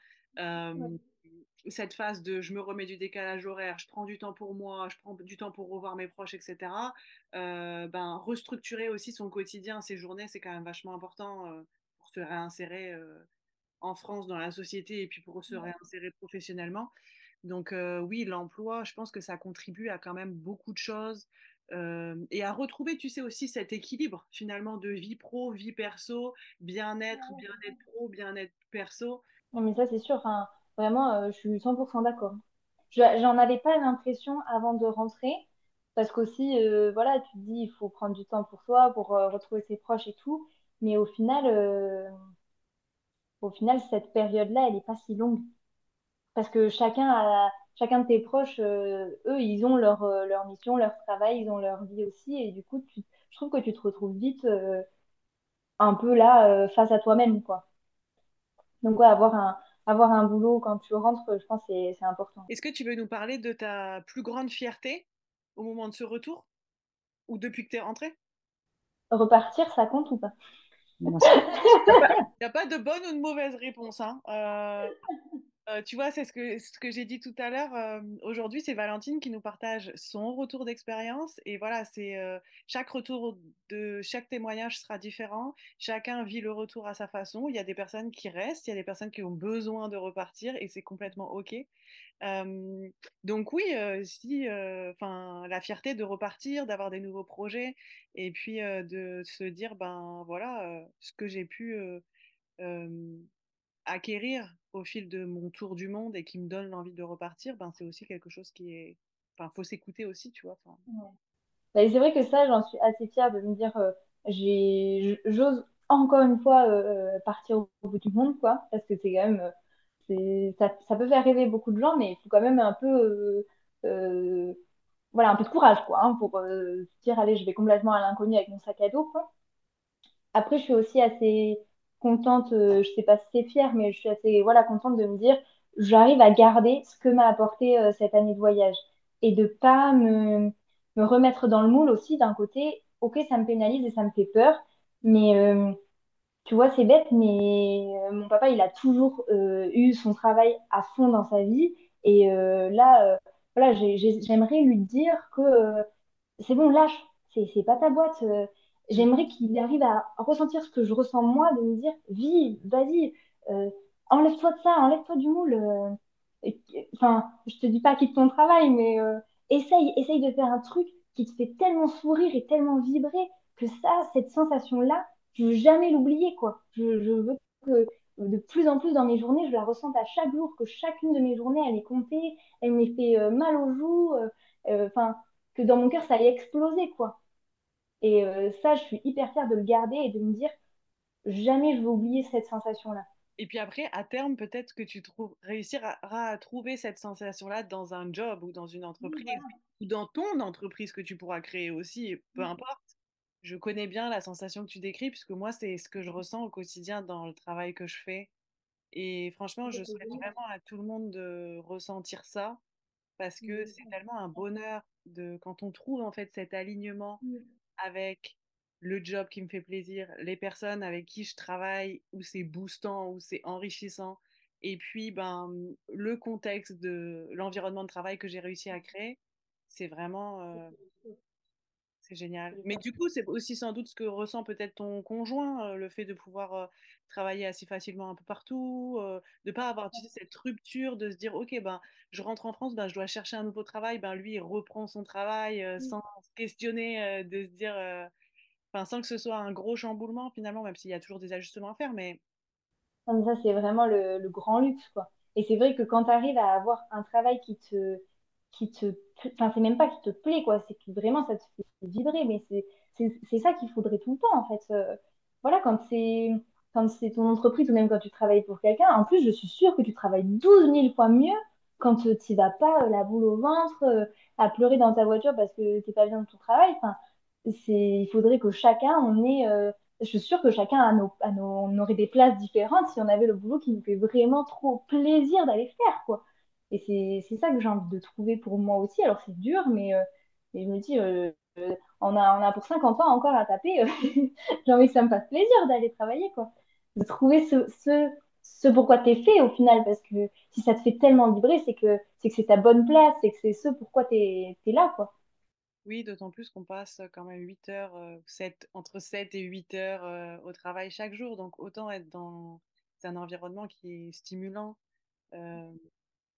cette phase de je me remets du décalage horaire, je prends du temps pour moi, je prends du temps pour revoir mes proches, etc. Euh, ben, restructurer aussi son quotidien, ses journées, c'est quand même vachement important euh, pour se réinsérer euh, en France dans la société et puis pour se réinsérer professionnellement. Donc oui, l'emploi, je pense que ça contribue à quand même beaucoup de choses et à retrouver, tu sais, aussi cet équilibre finalement de vie pro, vie perso, bien-être, bien-être pro, bien-être perso. Non, mais ça, c'est sûr. Vraiment, euh, je suis 100% d'accord. J'en avais pas l'impression avant de rentrer, parce qu'aussi, euh, voilà, tu te dis, il faut prendre du temps pour soi, pour euh, retrouver ses proches et tout. Mais au final, au final, cette période-là, elle n'est pas si longue. Parce que chacun chacun de tes proches, eux, ils ont leur, leur mission, leur travail, ils ont leur vie aussi. Et du coup, je trouve que tu te retrouves vite un peu là, face à toi-même, quoi. Donc, avoir un, avoir un boulot quand tu rentres, je pense que c'est important. Est-ce que tu veux nous parler de ta plus grande fierté au moment de ce retour? Ou depuis que tu es rentrée? Repartir, ça compte ou pas? Il n'y a, pas de bonne ou de mauvaise réponse. Hein. Euh, euh, tu vois, c'est ce que, j'ai dit tout à l'heure. Euh, aujourd'hui, c'est Valentine qui nous partage son retour d'expérience. Et voilà, c'est euh, chaque retour de chaque témoignage sera différent. Chacun vit le retour à sa façon. Il y a des personnes qui restent, il y a des personnes qui ont besoin de repartir et c'est complètement OK. donc oui, si, enfin, la fierté de repartir, d'avoir des nouveaux projets et puis de se dire, ben voilà, ce que j'ai pu acquérir au fil de mon tour du monde et qui me donne l'envie de repartir, ben, c'est aussi quelque chose qui est. Enfin, faut s'écouter aussi, tu vois. Bah, c'est vrai que ça, j'en suis assez fière de me dire, euh, j'ose encore une fois euh, euh, partir au bout du monde, quoi, parce que c'est quand même, ça, peut faire rêver beaucoup de gens, mais il faut quand même un peu voilà, un peu de courage, quoi, hein, pour euh, dire, allez, je vais complètement à l'inconnu avec mon sac à dos, quoi. Après, je suis aussi assez contente, euh, je sais pas si c'est fière, mais je suis assez, voilà, contente de me dire, j'arrive à garder ce que m'a apporté euh, cette année de voyage et de pas me, me remettre dans le moule aussi d'un côté, ok, ça me pénalise et ça me fait peur, mais euh, tu vois, c'est bête, mais mon papa, il a toujours eu son travail à fond dans sa vie. Et là, voilà, j'ai- j'ai- j'aimerais lui dire que c'est bon, lâche, c'est pas ta boîte. J'aimerais qu'il arrive à ressentir ce que je ressens moi, de me dire, vis, vas-y, euh, enlève-toi de ça, enlève-toi du moule. euh. Enfin, je te dis pas quitte ton travail, mais euh, essaye, essaye de faire un truc qui te fait tellement sourire et tellement vibrer que ça, cette sensation-là, je veux jamais l'oublier, quoi. Je, veux que de plus en plus dans mes journées, je la ressente à chaque jour, que chacune de mes journées, elle est comptée, elle me fait mal aux joues, enfin, que dans mon cœur, ça ait explosé, quoi. Et euh, ça, je suis hyper fière de le garder et de me dire, jamais je vais oublier cette sensation-là. Et puis après, à terme, peut-être que tu trouves, réussiras à trouver cette sensation-là dans un job ou dans une entreprise, ou dans ton entreprise que tu pourras créer aussi, peu importe. Je connais bien la sensation que tu décris, puisque moi, c'est ce que je ressens au quotidien dans le travail que je fais. Et franchement, je souhaite vraiment à tout le monde de ressentir ça, parce que c'est tellement un bonheur de quand on trouve en fait cet alignement. Avec le job qui me fait plaisir, les personnes avec qui je travaille, où c'est boostant, où c'est enrichissant, et puis ben, le contexte de l'environnement de travail que j'ai réussi à créer, c'est vraiment, euh, c'est génial. Mais du coup, c'est aussi sans doute ce que ressent peut-être ton conjoint, le fait de pouvoir travailler assez facilement un peu partout, de pas avoir, tu sais, cette rupture de se dire, ok, ben, je rentre en France, ben, je dois chercher un nouveau travail, ben, lui, il reprend son travail euh, sans se questionner, euh, de se dire, euh, Enfin, sans que ce soit un gros chamboulement finalement, même s'il y a toujours des ajustements à faire, mais ça, c'est vraiment le, le grand luxe, quoi. Et c'est vrai que quand tu arrives à avoir un travail qui te, qui te, enfin, c'est même pas qui te plaît, quoi. C'est que vraiment, ça te fait vibrer. Mais c'est, ça qu'il faudrait tout le temps, en fait. Euh, voilà, quand c'est, quand c'est ton entreprise ou même quand tu travailles pour quelqu'un. En plus, je suis sûre que tu travailles douze mille fois mieux quand tu n'y vas pas euh, la boule au ventre, euh, à pleurer dans ta voiture parce que t'es pas bien de ton travail. Enfin, il faudrait que chacun, on ait, euh, je suis sûre que chacun a nos, a nos- on aurait des places différentes si on avait le boulot qui nous fait vraiment trop plaisir d'aller faire, quoi. Et c'est, ça que j'ai envie de trouver pour moi aussi. Alors c'est dur, mais, euh, je me dis, euh, euh, on a, on a pour 50 ans encore à taper. j'ai envie que ça me fasse plaisir d'aller travailler, quoi. De trouver ce, ce, ce pourquoi t'es fait au final, parce que si ça te fait tellement vibrer, c'est que c'est que c'est ta bonne place, c'est que c'est ce pourquoi t'es, t'es là, quoi. oui, d'autant plus qu'on passe quand même 8 heures, euh, 7, entre 7 et 8 heures au travail chaque jour, donc autant être dans un environnement qui est stimulant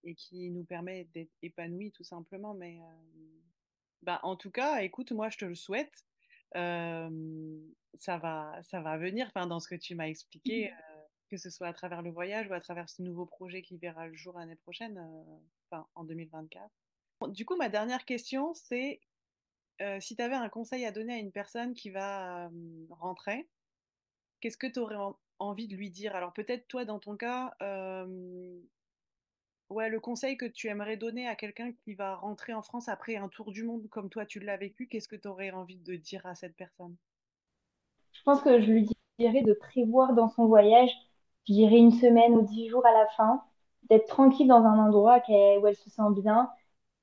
et qui nous permet d'être épanouis tout simplement. Mais euh, bah, en tout cas, écoute, moi je te le souhaite. Ça va, ça va venir, enfin, dans ce que tu m'as expliqué, euh, que ce soit à travers le voyage ou à travers ce nouveau projet qui verra le jour l'année prochaine, euh, enfin en 2024. Du coup, ma dernière question, c'est euh, si tu avais un conseil à donner à une personne qui va euh, rentrer, qu'est-ce que tu aurais en- envie de lui dire? Alors peut-être toi, dans ton cas, euh, ouais, le conseil que tu aimerais donner à quelqu'un qui va rentrer en France après un tour du monde comme toi tu l'as vécu, qu'est-ce que tu aurais envie de dire à cette personne? Je pense que je lui dirais de prévoir dans son voyage, je dirais une semaine ou dix jours à la fin, d'être tranquille dans un endroit où elle se sent bien.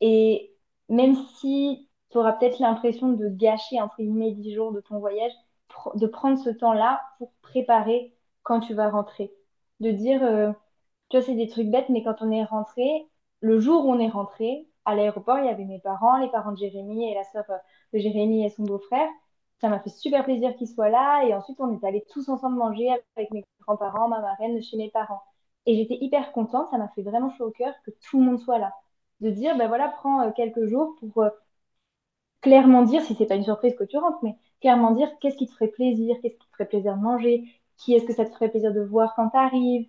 Et même si tu auras peut-être l'impression de gâcher, entre guillemets, dix jours de ton voyage, de prendre ce temps-là pour préparer quand tu vas rentrer. De dire, euh, tu vois, c'est des trucs bêtes, mais quand on est rentré, le jour où on est rentré, à l'aéroport, il y avait mes parents, les parents de Jérémy et la sœur euh, de Jérémy et son beau-frère. Ça m'a fait super plaisir qu'ils soient là. Et ensuite, on est allés tous ensemble manger avec mes grands-parents, ma marraine, chez mes parents. Et j'étais hyper contente. Ça m'a fait vraiment chaud au cœur que tout le monde soit là. De dire, ben voilà, prends euh, quelques jours pour euh, clairement dire, si c'est pas une surprise que tu rentres, mais clairement dire qu'est-ce qui te ferait plaisir, qu'est-ce qui te ferait plaisir de manger, qui est-ce que ça te ferait plaisir de voir quand tu arrives.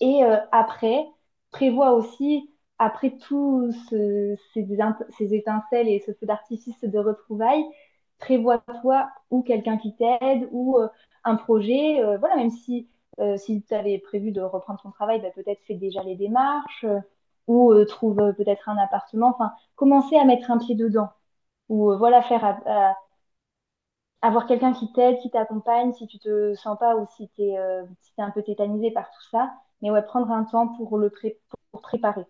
Et euh, après, prévois aussi, après tous ce, ces, étincelles et ce feu d'artifice de retrouvailles, prévois-toi ou quelqu'un qui t'aide ou euh, un projet. euh, voilà, même si, euh, si tu avais prévu de reprendre ton travail, bah, peut-être fais déjà les démarches. euh, ou trouve peut-être un appartement. Enfin, commencer à mettre un pied dedans ou voilà faire avoir quelqu'un qui t'aide, qui t'accompagne si tu te sens pas ou si tu es, si es un peu tétanisé par tout ça. Mais ouais, prendre un temps pour le pour préparer.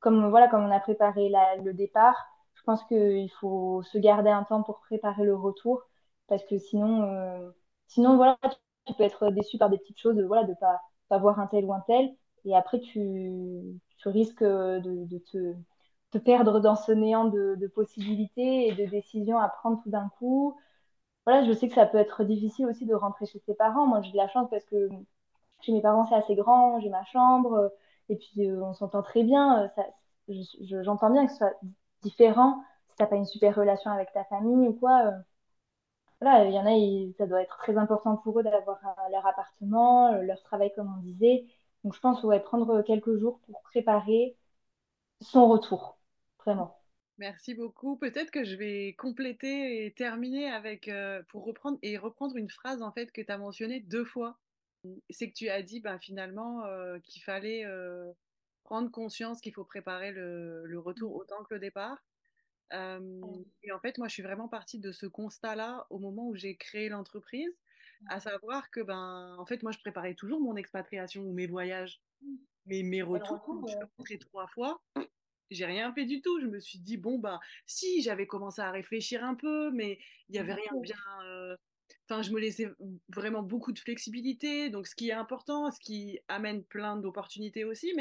Comme voilà, comme on a préparé le départ, je pense qu'il faut se garder un temps pour préparer le retour parce que sinon, euh, sinon voilà, tu peux être déçu par des petites choses, voilà, de pas, pas voir un tel ou un tel, et après tu, tu risques de, de te, te, perdre dans ce néant de, de, possibilités et de décisions à prendre tout d'un coup. Voilà, je sais que ça peut être difficile aussi de rentrer chez ses parents. Moi, j'ai de la chance parce que chez mes parents, c'est assez grand, j'ai ma chambre, et puis euh, on s'entend très bien. Ça, j'entends bien que ce soit différent si t'as pas une super relation avec ta famille ou quoi. Euh, voilà, il y en a, ça doit être très important pour eux d'avoir euh, leur appartement, euh, leur travail comme on disait. Donc je pense ouais, prendre quelques jours pour préparer son retour, vraiment. Merci beaucoup. Peut-être que je vais compléter et terminer avec pour reprendre et reprendre une phrase en fait que tu as mentionnée deux fois. C'est que tu as dit ben, finalement qu'il fallait prendre conscience qu'il faut préparer le, le, retour autant que le départ. et en fait, moi, je suis vraiment partie de ce constat-là au moment où j'ai créé l'entreprise, à savoir que, ben, en fait, moi, je préparais toujours mon expatriation ou mes voyages. Mais mes retours, je suis rentrée trois fois, j'ai rien fait du tout. Je me suis dit, bon, ben, si, j'avais commencé à réfléchir un peu, mais il n'y avait rien bien. Enfin, je me laissais vraiment beaucoup de flexibilité, donc ce qui est important, ce qui amène plein d'opportunités aussi,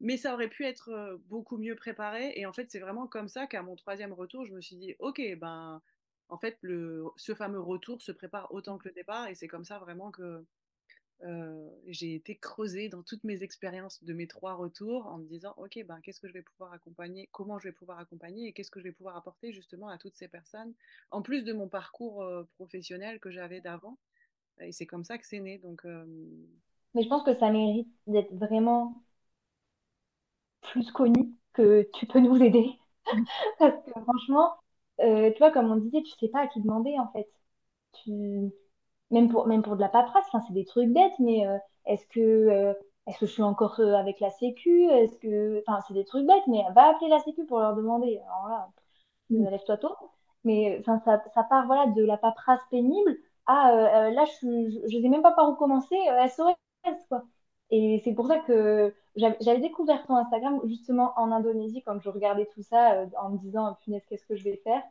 mais ça aurait pu être beaucoup mieux préparé. Et en fait, c'est vraiment comme ça qu'à mon troisième retour, je me suis dit, ok, ben, en fait, le, ce fameux retour se prépare autant que le départ. Et c'est comme ça vraiment que euh, j'ai été creusée dans toutes mes expériences de mes trois retours en me disant, ok, ben, qu'est-ce que je vais pouvoir accompagner, comment je vais pouvoir accompagner et qu'est-ce que je vais pouvoir apporter justement à toutes ces personnes, en plus de mon parcours professionnel que j'avais d'avant. Et c'est comme ça que c'est né. Donc, Mais je pense que ça mérite d'être vraiment plus connu que tu peux nous aider. Parce que franchement, euh, tu vois, comme on disait, tu sais pas à qui demander en fait. Tu... Même, pour, même pour de la paperasse, c'est des trucs bêtes, mais euh, est-ce que, euh, est-ce que je suis encore avec la Sécu? Est-ce que... Enfin, c'est des trucs bêtes, mais va appeler la Sécu pour leur demander. Alors là, mm. lève-toi tôt. Mais enfin, ça, ça part voilà, de la paperasse pénible à là, je ne sais même pas par où commencer, SOS, quoi. Et c'est pour ça que j'avais découvert ton Instagram justement en Indonésie quand je regardais tout ça euh, en me disant, punaise, qu'est-ce que je vais faire?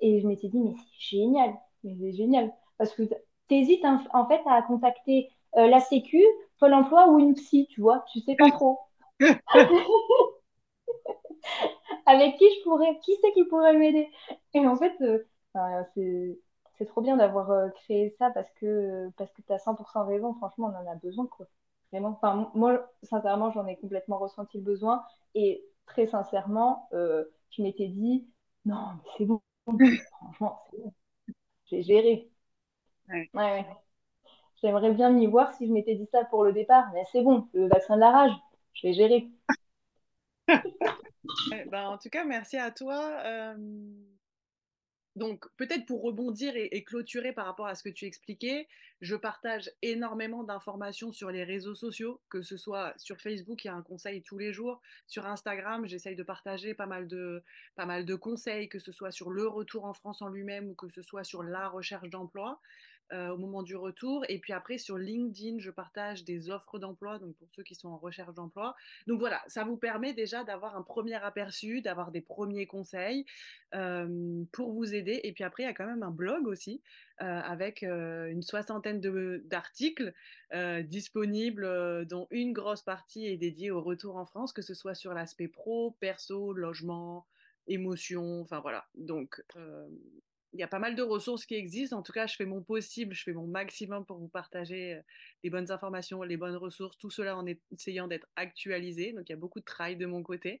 Et je m'étais dit, mais c'est génial, mais c'est génial. Parce que tu hésites en fait à contacter euh, la Sécu, Pôle emploi ou une psy, tu vois, tu sais pas trop. Avec qui je pourrais, qui c'est qui pourrait m'aider? Et en fait, euh, c'est trop bien d'avoir créé ça parce que, parce que tu as 100% raison, franchement, on en a besoin, quoi. Enfin, moi, sincèrement, j'en ai complètement ressenti le besoin. Et très sincèrement, euh, je m'étais dit, non, mais c'est bon. Franchement, c'est bon. J'ai géré. Ouais. J'aimerais bien m'y voir si je m'étais dit ça pour le départ, mais c'est bon, le vaccin de la rage, je vais gérer. ben, en tout cas, merci à toi. Euh, donc, peut-être pour rebondir et, clôturer par rapport à ce que tu expliquais, je partage énormément d'informations sur les réseaux sociaux, que ce soit sur Facebook, il y a un conseil tous les jours, sur Instagram, j'essaye de partager pas mal de, pas mal de conseils, que ce soit sur le retour en France en lui-même ou que ce soit sur la recherche d'emploi. Euh, au moment du retour. Et puis après, sur LinkedIn, je partage des offres d'emploi, donc pour ceux qui sont en recherche d'emploi. Donc voilà, ça vous permet déjà d'avoir un premier aperçu, d'avoir des premiers conseils euh, pour vous aider. Et puis après, il y a quand même un blog aussi euh, avec une soixantaine d'articles disponibles, dont une grosse partie est dédiée au retour en France, que ce soit sur l'aspect pro, perso, logement, émotion, enfin voilà. Donc, il y a pas mal de ressources qui existent. En tout cas, je fais mon possible, je fais mon maximum pour vous partager les bonnes informations, les bonnes ressources, tout cela en essayant d'être actualisé. Donc, il y a beaucoup de travail de mon côté.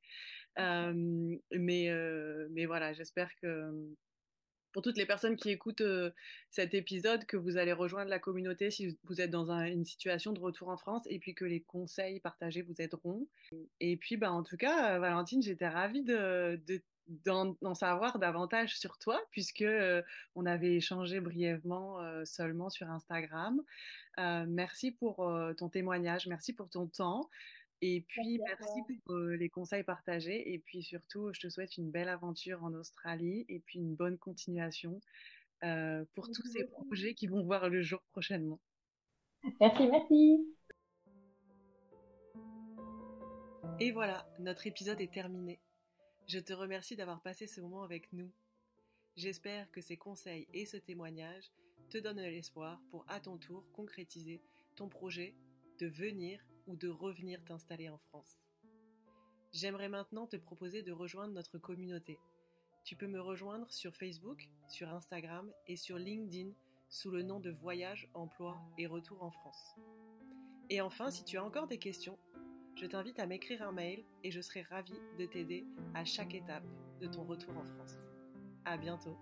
mais, mais voilà, j'espère que pour toutes les personnes qui écoutent cet épisode, que vous allez rejoindre la communauté si vous êtes dans une situation de retour en France et puis que les conseils partagés vous aideront. Et puis, bah, en tout cas, Valentine, j'étais ravie de, de d'en savoir davantage sur toi, puisque on avait échangé brièvement seulement sur Instagram. merci pour ton témoignage, merci pour ton temps. Et puis, merci pour les conseils partagés. Et puis surtout, je te souhaite une belle aventure en Australie et puis une bonne continuation pour tous ces projets qui vont voir le jour prochainement. Merci, merci. Et voilà, notre épisode est terminé. Je te remercie d'avoir passé ce moment avec nous. J'espère que ces conseils et ce témoignage te donnent l'espoir pour à ton tour concrétiser ton projet de venir ou de revenir t'installer en France. J'aimerais maintenant te proposer de rejoindre notre communauté. Tu peux me rejoindre sur Facebook, sur Instagram et sur LinkedIn sous le nom de Voyage, Emploi et Retour en France. Et enfin, si tu as encore des questions, je t'invite à m'écrire un mail et je serai ravie de t'aider à chaque étape de ton retour en France. À bientôt!